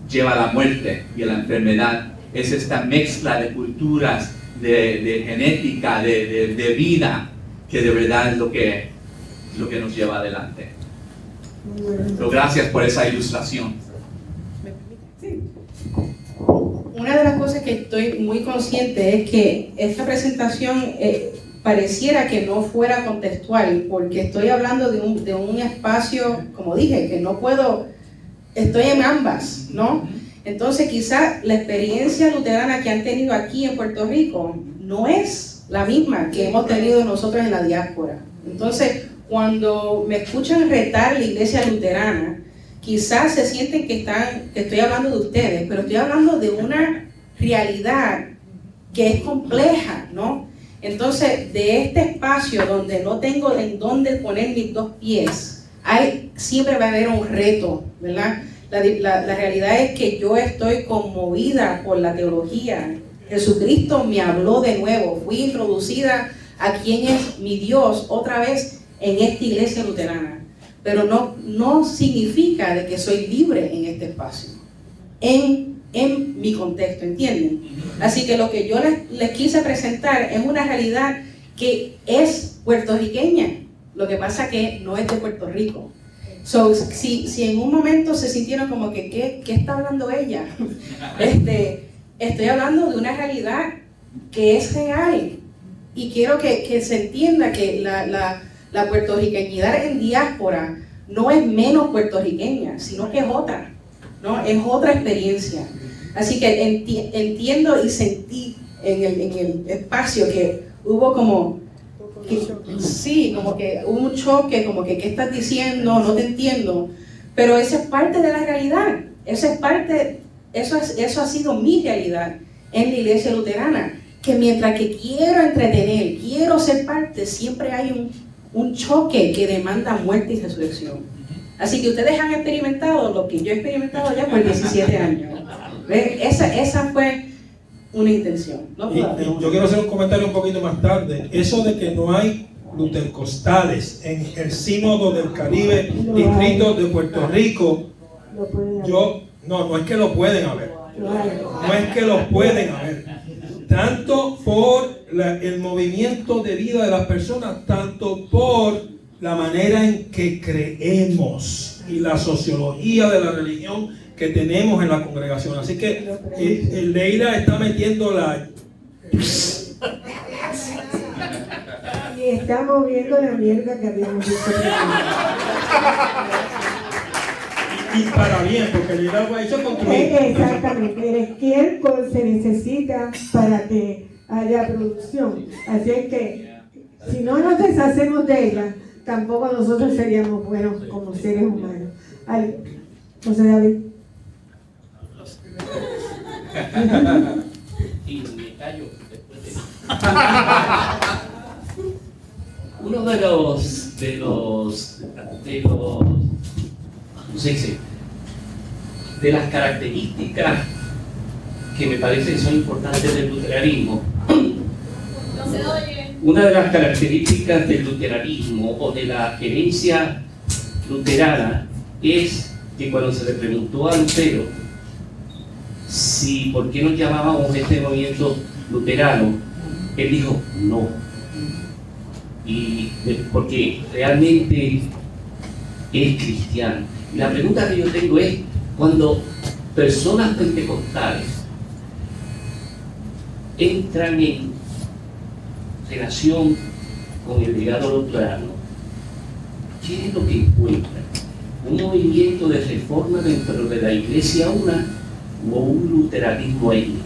lleva a la muerte y a la enfermedad. Es esta mezcla de culturas, de, genética, de, vida, que de verdad es lo que lo que nos lleva adelante. Pero gracias por esa ilustración. Una de las cosas que estoy muy consciente es que esta presentación eh, pareciera que no fuera contextual, porque estoy hablando de un, de un espacio, como dije, que no puedo, estoy en ambas, ¿no? Entonces quizá la experiencia luterana que han tenido aquí en Puerto Rico no es la misma que hemos tenido nosotros en la diáspora. Entonces, cuando me escuchan retar la iglesia luterana, quizás se sienten que, están, que estoy hablando de ustedes, pero estoy hablando de una realidad que es compleja, ¿no? Entonces, de este espacio donde no tengo en dónde poner mis dos pies, hay, siempre va a haber un reto, ¿verdad? La, la realidad es que yo estoy conmovida por la teología. Jesucristo me habló de nuevo, fui introducida a quién es mi Dios otra vez en esta iglesia luterana. Pero no, no significa de que soy libre en este espacio, en, en mi contexto, ¿entienden? Así que lo que yo les, les quise presentar es una realidad que es puertorriqueña. Lo que pasa que no es de Puerto Rico. So, si, si en un momento se sintieron como que, ¿qué, qué está hablando ella? Este, estoy hablando de una realidad que es real. Y quiero que, que se entienda que la, la, la puertorriqueñidad en diáspora no es menos puertorriqueña, sino que es otra, ¿no? Es otra experiencia. Así que enti- entiendo y sentí en el, en el espacio que hubo como, que- sí, como que hubo un choque, como que qué estás diciendo, no te entiendo, pero eso es parte de la realidad, eso es parte, eso, es, eso ha sido mi realidad en la iglesia luterana, que mientras que quiero entretener, quiero ser parte, siempre hay un, un choque que demanda muerte y resurrección. Así que ustedes han experimentado lo que yo he experimentado ya por 17 años. ¿Ven? Esa, esa fue una intención. ¿no? Y, y yo quiero hacer un comentario un poquito más tarde. Eso de que no hay lutercostales en el sínodo del Caribe, distrito de Puerto Rico, yo, no, no es que lo pueden haber. No es que lo pueden haber. Tanto por la- el movimiento de vida de las personas, tanto por la manera en que creemos y la sociología de la religión que tenemos en la congregación. Así que eh, eh, Leila está metiendo la... Y estamos viendo la mierda que habíamos visto. Y para bien, porque Leila lo ha hecho construir. Eh, Exactamente, el estiércol se necesita para que haya producción. Así es que si no nos deshacemos de ella, tampoco nosotros seríamos buenos como seres humanos. José David. y me callo después de uno de los de los de los ¿cómo se de las características que me parece que son importantes del luteranismo una de las características del luteranismo o de la herencia luterana es que cuando se le preguntó a Lutero si por qué nos llamábamos este movimiento luterano, él dijo no. Y porque realmente es cristiano. La pregunta que yo tengo es, cuando personas pentecostales entran en relación con el legado luterano, ¿qué es lo que encuentran? ¿Un movimiento de reforma dentro de la iglesia una o un luteranismo étnico?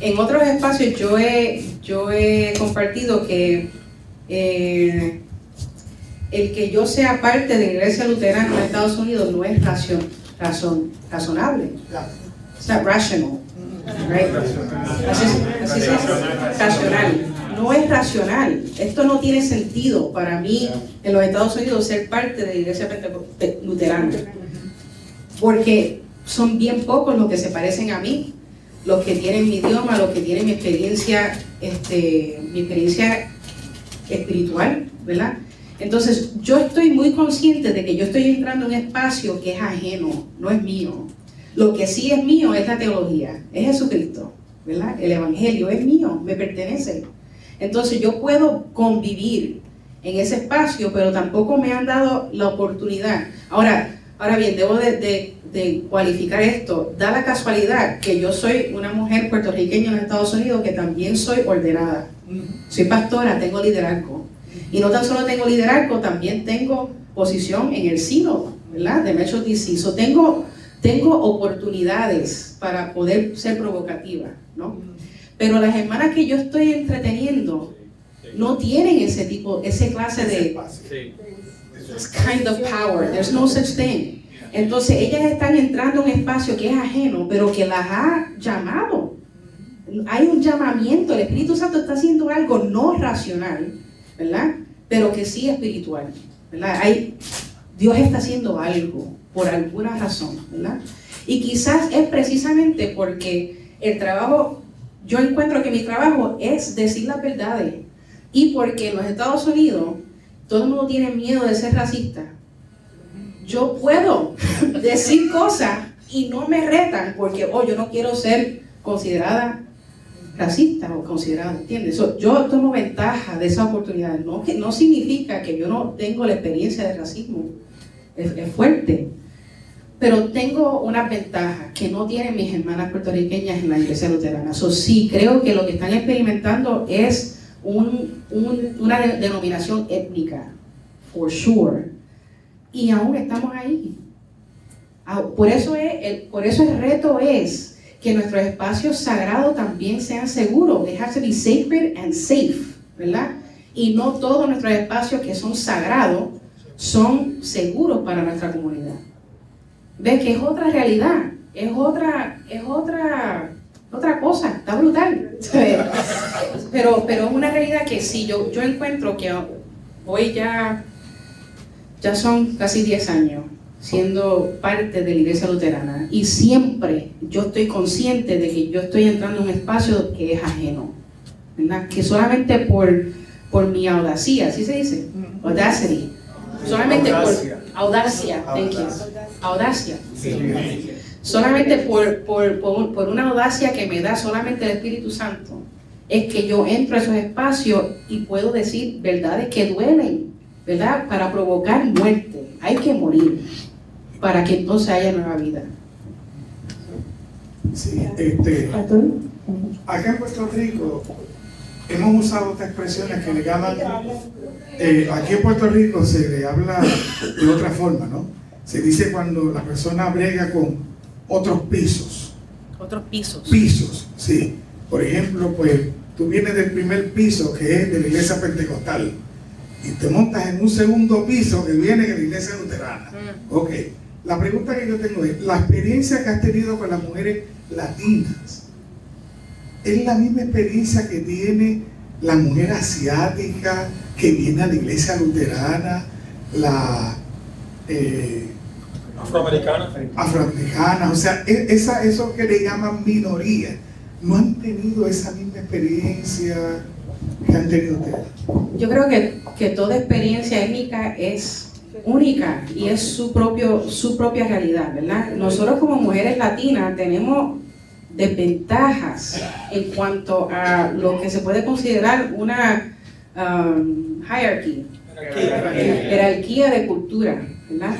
En otros espacios yo he, yo he compartido que eh, el que yo sea parte de la iglesia luterana en Estados Unidos no es racion, razón, razonable. Rational. Right? Así, es- así es, racional. No es racional. Esto no tiene sentido para mí en los Estados Unidos ser parte de la iglesia pe- luterana. Porque son bien pocos los que se parecen a mí, los que tienen mi idioma, los que tienen mi experiencia, este, mi experiencia espiritual, ¿verdad? Entonces, yo estoy muy consciente de que yo estoy entrando en un espacio que es ajeno, no es mío. Lo que sí es mío es la teología, es Jesucristo, ¿verdad? El Evangelio es mío, me pertenece. Entonces, yo puedo convivir en ese espacio, pero tampoco me han dado la oportunidad. Ahora, ahora bien, debo de, de- de cualificar esto. Da la casualidad que yo soy una mujer puertorriqueña en Estados Unidos que también soy ordenada. Soy pastora, tengo liderazgo. Y no tan solo tengo liderazgo, también tengo posición en el sínodo, ¿verdad? De Metro DC. So, tengo, tengo oportunidades para poder ser provocativa, ¿no? Pero las hermanas que yo estoy entreteniendo no tienen ese tipo, ese clase de this kind of power. There's no such thing. Entonces ellas están entrando en un espacio que es ajeno, pero que las ha llamado. Hay un llamamiento, el Espíritu Santo está haciendo algo no racional, ¿verdad? Pero que sí espiritual, ¿verdad? Dios está haciendo algo. por alguna razón, ¿verdad? Y quizás es precisamente porque el trabajo, yo encuentro que mi trabajo es decir las verdades. Y porque en los Estados Unidos todo el mundo tiene miedo de ser racista. Yo puedo decir cosas y no me retan porque, oh, yo no quiero ser considerada racista o considerada, ¿entiendes? yo tomo ventaja de esa oportunidad. No, significa que yo no tengo la experiencia de racismo. Es, fuerte. Pero tengo una ventaja que no tienen mis hermanas puertorriqueñas en la iglesia luterana. So, sí, creo que lo que están experimentando es un, un, una denominación étnica, for sure. Y aún estamos ahí. Ah, por eso, es, el, por eso el reto es que nuestros espacios sagrados también sean seguros. They have to be sacred and safe, ¿verdad? Y no todos nuestros espacios que son sagrados son seguros para nuestra comunidad. ¿Ves que es otra realidad? Es otra, es otra, otra cosa, está brutal. Pero, pero es una realidad que sí, yo, yo encuentro que hoy ya, ya son casi 10 años siendo parte de la iglesia luterana y siempre yo estoy consciente de que yo estoy entrando en un espacio que es ajeno, ¿verdad? Que solamente por, por mi audacia, ¿sí se dice? Audacity. Solamente por audacia, thank you. Audacia. Solamente por, por, por, por una audacia que me da solamente el Espíritu Santo, es que yo entro a esos espacios y puedo decir verdades que duelen, ¿verdad? Para provocar muerte. Hay que morir para que entonces haya nueva vida. Sí, este, acá en Puerto Rico hemos usado estas expresiones que le llaman, eh, aquí en Puerto Rico se le habla de otra forma, ¿no? Se dice cuando la persona brega con otros pisos. Otros pisos. Pisos, sí. Por ejemplo, pues tú vienes del primer piso que es de la iglesia pentecostal y te montas en un segundo piso que viene de la iglesia luterana. Mm. Ok. La pregunta que yo tengo es, la experiencia que has tenido con las mujeres latinas, ¿es la misma experiencia que tiene la mujer asiática que viene a la iglesia luterana, la eh, afroamericana? Afroamericana, o sea, e, esa, eso que le llaman minoría, ¿no han tenido esa misma experiencia que han tenido ustedes? Yo creo que, que toda experiencia étnica es única y es su, propio, su propia realidad, ¿verdad? Nosotros como mujeres latinas tenemos desventajas en cuanto a lo que se puede considerar una um, hierarchy, jerarquía de cultura, ¿verdad?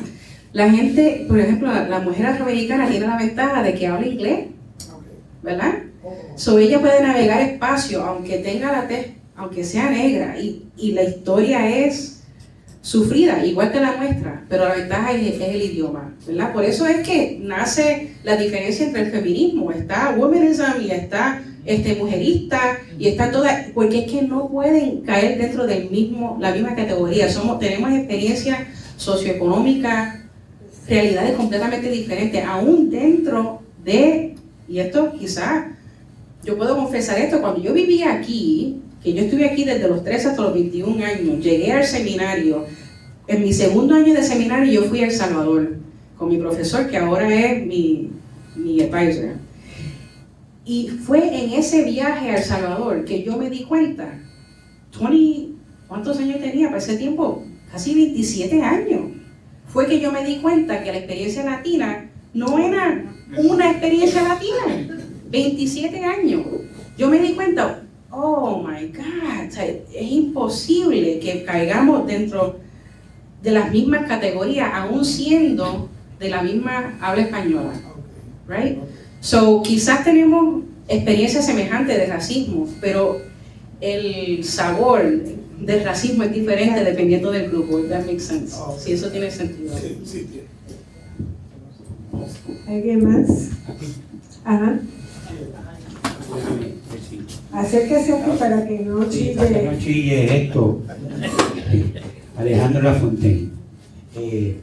La gente, por ejemplo, la, mujer afroamericana tiene la ventaja de que habla inglés, ¿verdad? So ella puede navegar espacio, aunque tenga la tez, aunque sea negra, y, y la historia es sufrida, igual que la nuestra, pero la ventaja es, el idioma, ¿verdad? Por eso es que nace la diferencia entre el feminismo, está womanism y está este, mujerista y está toda, porque es que no pueden caer dentro del mismo, la misma categoría, somos, tenemos experiencias socioeconómicas, realidades completamente diferentes, aún dentro de, y esto quizás, yo puedo confesar esto, cuando yo vivía aquí, que yo estuve aquí desde los 13 hasta los 21 años, llegué al seminario, en mi segundo año de seminario yo fui a El Salvador con mi profesor, que ahora es mi, mi advisor. Y fue en ese viaje a El Salvador que yo me di cuenta, 20, ¿cuántos años tenía para ese tiempo? Casi 27 años. Fue que yo me di cuenta que la experiencia latina no era una experiencia latina. 27 años. Yo me di cuenta, oh my God, es imposible que caigamos dentro de las mismas categorías, aún siendo de la misma habla española. Right? So, quizás tenemos experiencias semejantes de racismo, pero el sabor del racismo es diferente dependiendo del grupo. That makes sense. Si eso tiene sentido. ¿Alguien más? Ajá. Acérquese aquí para que no chille. para que no chille esto. Alejandro Lafontaine. Eh,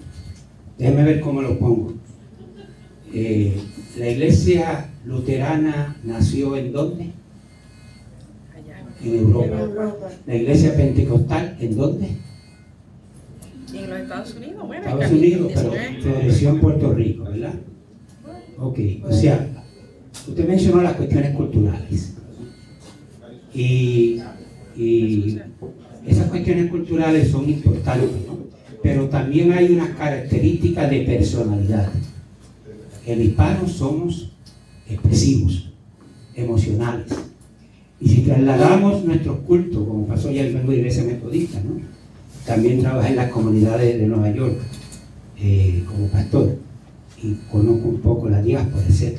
déjeme ver cómo lo pongo. Eh, la iglesia luterana nació en dónde? En Europa. La iglesia pentecostal, ¿en dónde? Estados Unidos, bueno, Estados Unidos, pero 19. floreció en Puerto Rico, ¿verdad? Ok, o sea, usted mencionó las cuestiones culturales. Y, y esas cuestiones culturales son importantes, ¿no? Pero también hay unas características de personalidad. El hispano somos expresivos, emocionales. Y si trasladamos nuestros cultos, como pasó ya en la iglesia metodista, ¿no? También trabajé en las comunidades de Nueva York eh, como pastor y conozco un poco la diáspora, etc.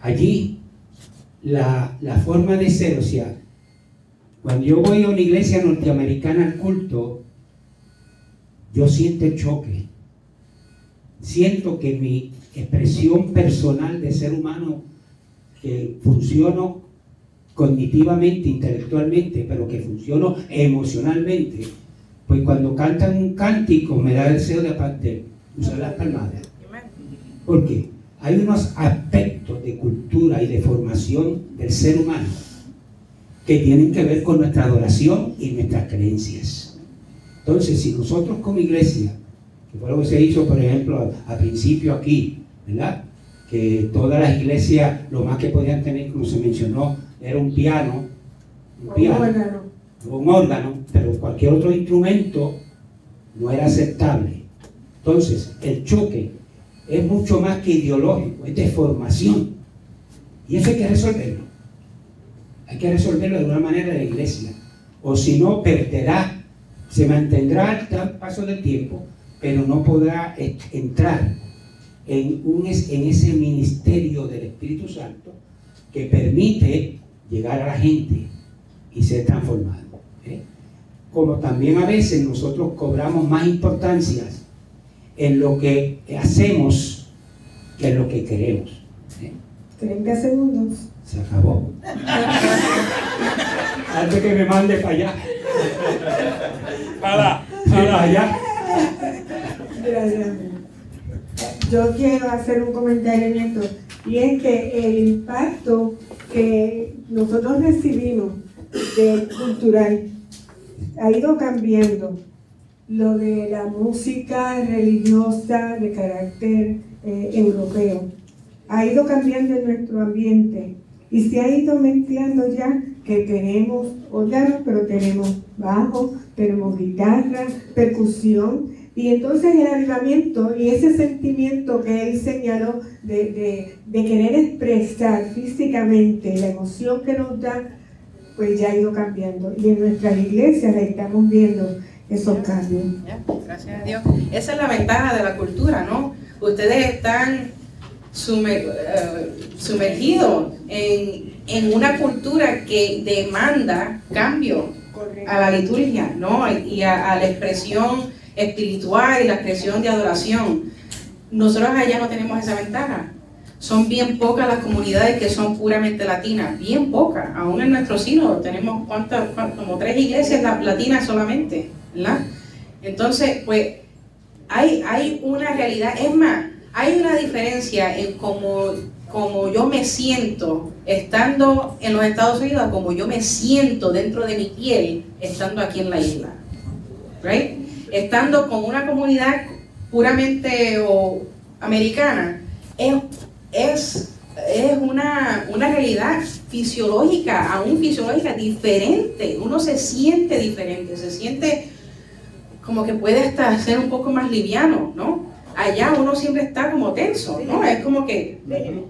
Allí, la, la forma de ser, o sea, cuando yo voy a una iglesia norteamericana al culto, yo siento el choque. Siento que mi expresión personal de ser humano, que funciono cognitivamente, intelectualmente, pero que funciono emocionalmente, pues cuando cantan un cántico me da deseo de, de usar las palmadas. Porque hay unos aspectos de cultura y de formación del ser humano que tienen que ver con nuestra adoración y nuestras creencias. Entonces, si nosotros como iglesia, que fue lo que se hizo, por ejemplo, al principio aquí, ¿verdad? Que todas las iglesias lo más que podían tener, como se mencionó, era un piano, un piano, Órgano. un órgano, pero cualquier otro instrumento no era aceptable. Entonces, el choque es mucho más que ideológico, es de formación. Y eso hay que resolverlo. Hay que resolverlo de una manera la iglesia. O si no, perderá, se mantendrá al paso del tiempo, pero no podrá eh, entrar en, un, en ese ministerio del Espíritu Santo que permite llegar a la gente y ser transformado. ¿eh? Como también a veces nosotros cobramos más importancia en lo que hacemos que en lo que queremos. ¿eh? 30 segundos. Se acabó. Antes que me mande para allá. Para, para allá. Gracias. Yo quiero hacer un comentario en esto, y es que el impacto que nosotros recibimos del cultural ha ido cambiando. Lo de la música religiosa de carácter eh, europeo ha ido cambiando en nuestro ambiente y se ha ido mezclando ya que tenemos órganos, pero tenemos bajo, tenemos guitarra, percusión, y entonces el avivamiento y ese sentimiento que él señaló de, de- de querer expresar físicamente la emoción que nos da, pues ya ha ido cambiando. Y en nuestras iglesias estamos viendo esos cambios. Ya, Gracias a Dios. Esa es la ventaja de la cultura, ¿no? Ustedes están sumer- eh, sumergidos en, en una cultura que demanda cambio a la liturgia, ¿no? Y a, a la expresión espiritual y la expresión de adoración. Nosotros allá no tenemos esa ventaja. Son bien pocas las comunidades que son puramente latinas, bien pocas. Aún en nuestro sino tenemos cuántas, cuán- como tres iglesias la- latinas solamente, ¿verdad? Entonces, pues hay, hay una realidad, es más, hay una diferencia en cómo, cómo yo me siento estando en los Estados Unidos a cómo yo me siento dentro de mi piel estando aquí en la isla. Right? Estando con una comunidad puramente o, americana, es, es, es una, una realidad fisiológica, aún fisiológica, diferente. Uno se siente diferente, se siente como que puede hasta ser un poco más liviano, ¿no? Allá uno siempre está como tenso, ¿no? Es como que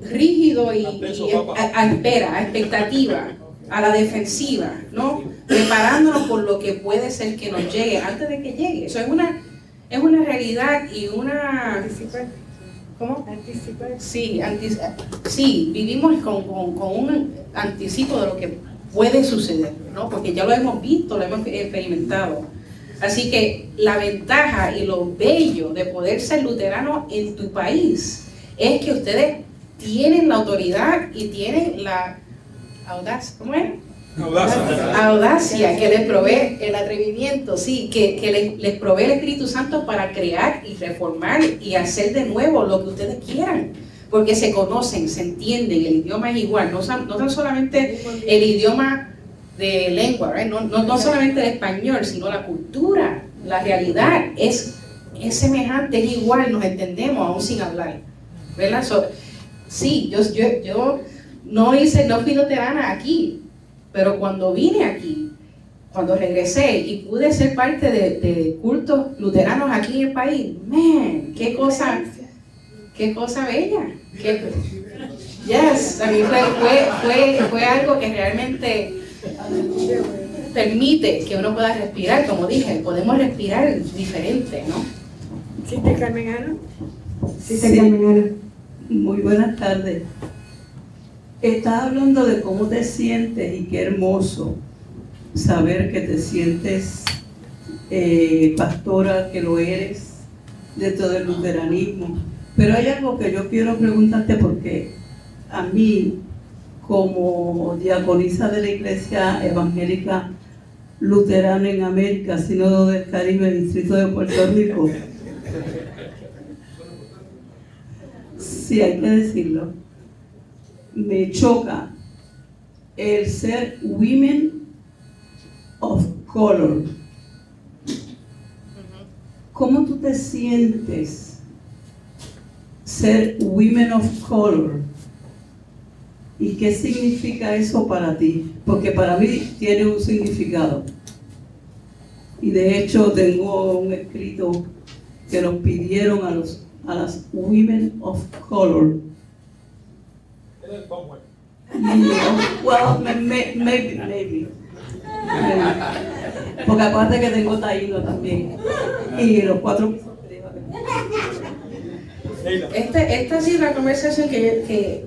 rígido y, y a, a espera, a expectativa, a la defensiva, ¿no? Preparándonos por lo que puede ser que nos llegue antes de que llegue. Eso es una, es una realidad y una... ¿Cómo? Sí, anti- sí, vivimos con, con- con un anticipo de lo que puede suceder, ¿no? Porque ya lo hemos visto, lo hemos experimentado. Así que la ventaja y lo bello de poder ser luterano en tu país es que ustedes tienen la autoridad y tienen la audacia, ¿cómo es? Audacia que les provee el atrevimiento, sí, que, que les, les provee el Espíritu Santo para crear y reformar y hacer de nuevo lo que ustedes quieran. Porque se conocen, se entienden, el idioma es igual, no, son- no tan solamente el idioma de lengua, ¿right? no, no, no solamente el español, sino la cultura, la realidad es es semejante, es igual, nos entendemos aún sin hablar. ¿Verdad? So, sí, yo, yo, yo no hice, no fui luterana aquí, pero cuando vine aquí, cuando regresé y pude ser parte de, cultos luteranos aquí en el país, man, qué cosa, qué cosa bella. Qué, yes, a fue, fue, fue, fue algo que realmente permite que uno pueda respirar, como dije, podemos respirar diferente, ¿no? ¿Sí te Carmen Ana? Sí, te Sí. Carmen Ana. Muy buenas tardes. Estás hablando de cómo te sientes y qué hermoso saber que te sientes eh, pastora, que lo eres dentro del luteranismo. Pero hay algo que yo quiero preguntarte porque a mí, como diaconisa de la Iglesia Evangélica Luterana en América, Sínodo del Caribe, Distrito de Puerto Rico, sí hay que decirlo, me choca el ser women of color. ¿Cómo tú te sientes ser women of color? ¿Y qué significa eso para ti? Porque para mí tiene un significado. Y de hecho tengo un escrito que nos pidieron a, los, a las women of color. Yeah, well, ma- ma- maybe, maybe. Porque aparte que tengo taíno también. Y los cuatro Este, esta ha sido una conversación que, que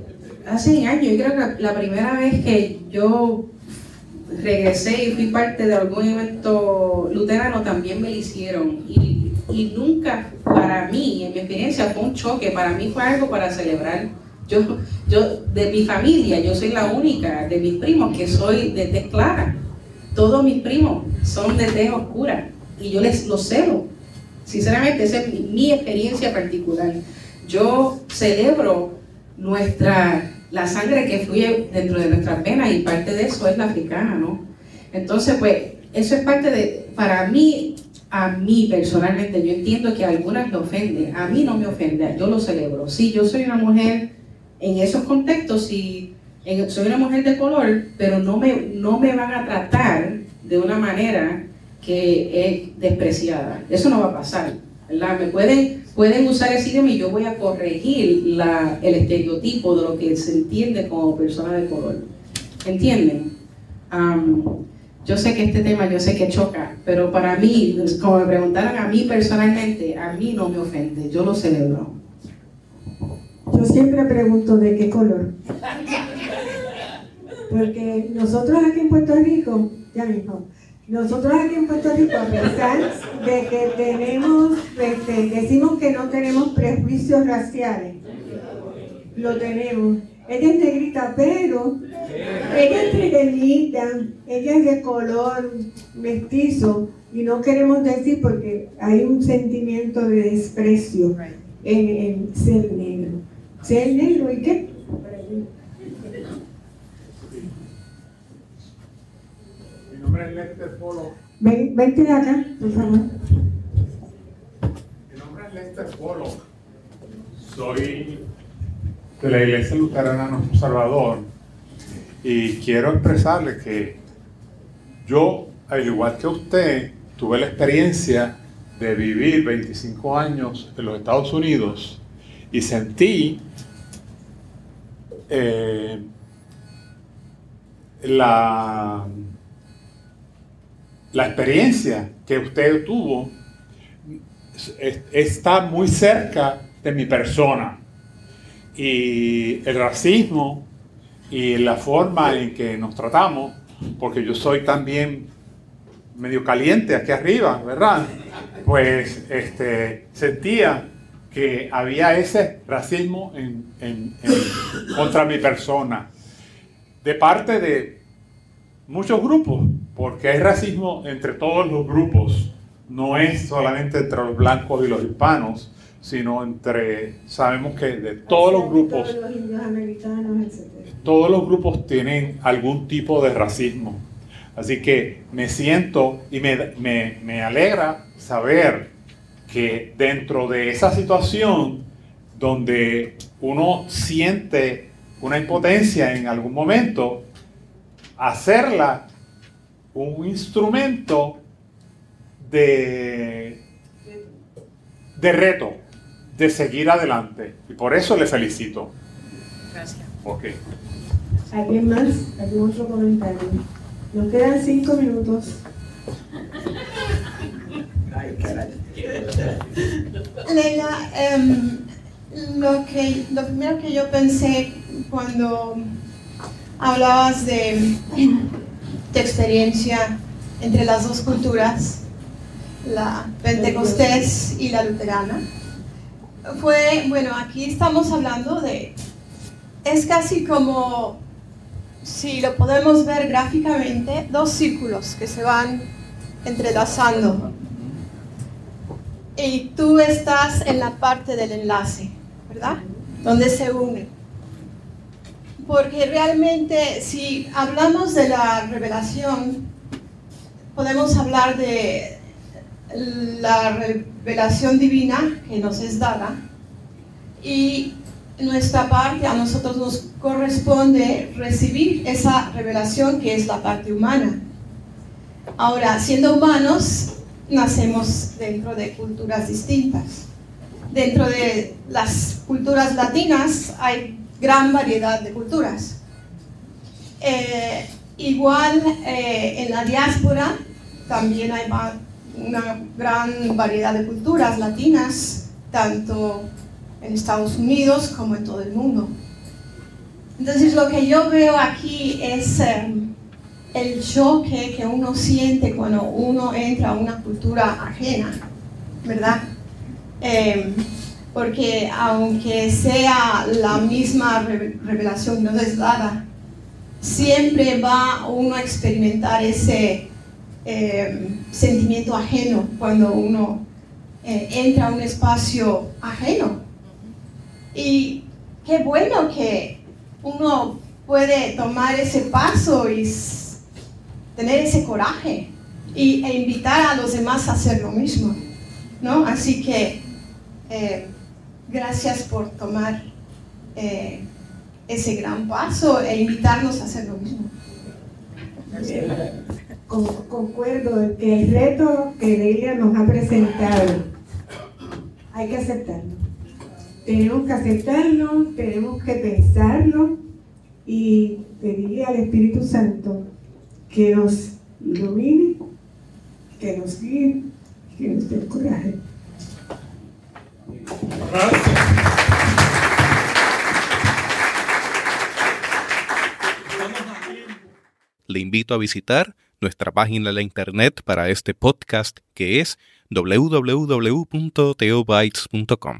hace años, yo creo que la, primera vez que yo regresé y fui parte de algún evento luterano también me lo hicieron. Y, y nunca, para mí, en mi experiencia, fue un choque, para mí fue algo para celebrar. Yo, yo, de mi familia, yo soy la única de mis primos que soy de tez clara. Todos mis primos son de tez oscura y yo les los celo. Sinceramente, esa es mi experiencia particular. Yo celebro nuestra, la sangre que fluye dentro de nuestras venas y parte de eso es la africana, ¿no? Entonces, pues, eso es parte de, para mí, a mí personalmente, yo entiendo que a algunas le ofende, a mí no me ofende, yo lo celebro. Sí, yo soy una mujer en esos contextos, y soy una mujer de color, pero no me, no me van a tratar de una manera que es despreciada. Eso no va a pasar. ¿verdad? Me pueden, pueden usar ese idioma y yo voy a corregir la, el estereotipo de lo que se entiende como persona de color. ¿Entienden? Yo sé que este tema, yo sé que choca, pero para mí, como me preguntaron a mí personalmente, a mí no me ofende, yo lo celebro. Yo siempre pregunto de qué color. Porque nosotros aquí en Puerto Rico, ya mismo, nosotros aquí en Puerto Rico, a pesar de que tenemos, decimos que no tenemos prejuicios raciales, lo tenemos. Ella es negrita, pero ella es trigueñita, ella es de color mestizo, y no queremos decir porque hay un sentimiento de desprecio en ser negro. Ser negro y qué? Mi nombre es Lester Polo. Ven, vente de acá, por favor. Mi nombre es Lester Polo. Soy de la Iglesia Luterana Nuestro Salvador y quiero expresarle que yo, al igual que usted, tuve la experiencia de vivir 25 años en los Estados Unidos y sentí eh, la, la experiencia que usted tuvo es- está muy cerca de mi persona. Y el racismo y la forma en que nos tratamos, porque yo soy también medio caliente aquí arriba, ¿verdad? Pues este, sentía que había ese racismo contra mi persona, de parte de muchos grupos, porque hay racismo entre todos los grupos, no es solamente entre los blancos y los hispanos, sino entre, sabemos que de todos los grupos, Todos los indios americanos, etc. todos los grupos tienen algún tipo de racismo. Así que me siento y me, me- me alegra saber que dentro de esa situación donde uno siente una impotencia en algún momento, hacerla un instrumento de, de reto, de seguir adelante. Y por eso le felicito. Gracias. Ok. ¿Alguien más? ¿Algún otro comentario? Nos quedan cinco minutos. Leila, em, lo, que, lo primero que yo pensé cuando hablabas de tu experiencia entre las dos culturas, la pentecostés y la luterana, fue, bueno, aquí estamos hablando de, es casi como, si lo podemos ver gráficamente, dos círculos que se van entrelazando. Y tú estás en la parte del enlace, ¿verdad? Donde se unen. Porque realmente si hablamos de la revelación, podemos hablar de la revelación divina que nos es dada y nuestra parte, a nosotros nos corresponde recibir esa revelación que es la parte humana. Ahora, siendo humanos, nacemos dentro de culturas distintas. Dentro de las culturas latinas hay gran variedad de culturas. Eh, igual eh, en la diáspora también hay una gran variedad de culturas latinas, tanto en Estados Unidos como en todo el mundo. Entonces lo que yo veo aquí es eh, el choque que uno siente cuando uno entra a una cultura ajena, ¿verdad? Porque aunque sea la misma revelación que nos es dada, siempre va uno a experimentar ese eh, sentimiento ajeno cuando uno eh, entra a un espacio ajeno. Y qué bueno que uno puede tomar ese paso y tener ese coraje y, e invitar a los demás a hacer lo mismo. ¿no? Así que eh, gracias por tomar ese gran paso e invitarnos a hacer lo mismo concuerdo en que el reto que Leila nos ha presentado hay que aceptarlo. Tenemos que aceptarlo, tenemos que pensarlo y pedirle al Espíritu Santo que nos ilumine, que nos guíe, que nos dé coraje. Le invito a visitar nuestra página de internet para este podcast que es www.teobytes.com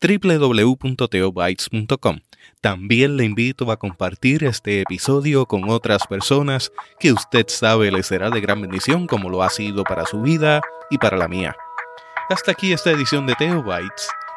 www.teobytes.com También le invito a compartir este episodio con otras personas que usted sabe le será de gran bendición como lo ha sido para su vida y para la mía. Hasta aquí esta edición de Teobytes.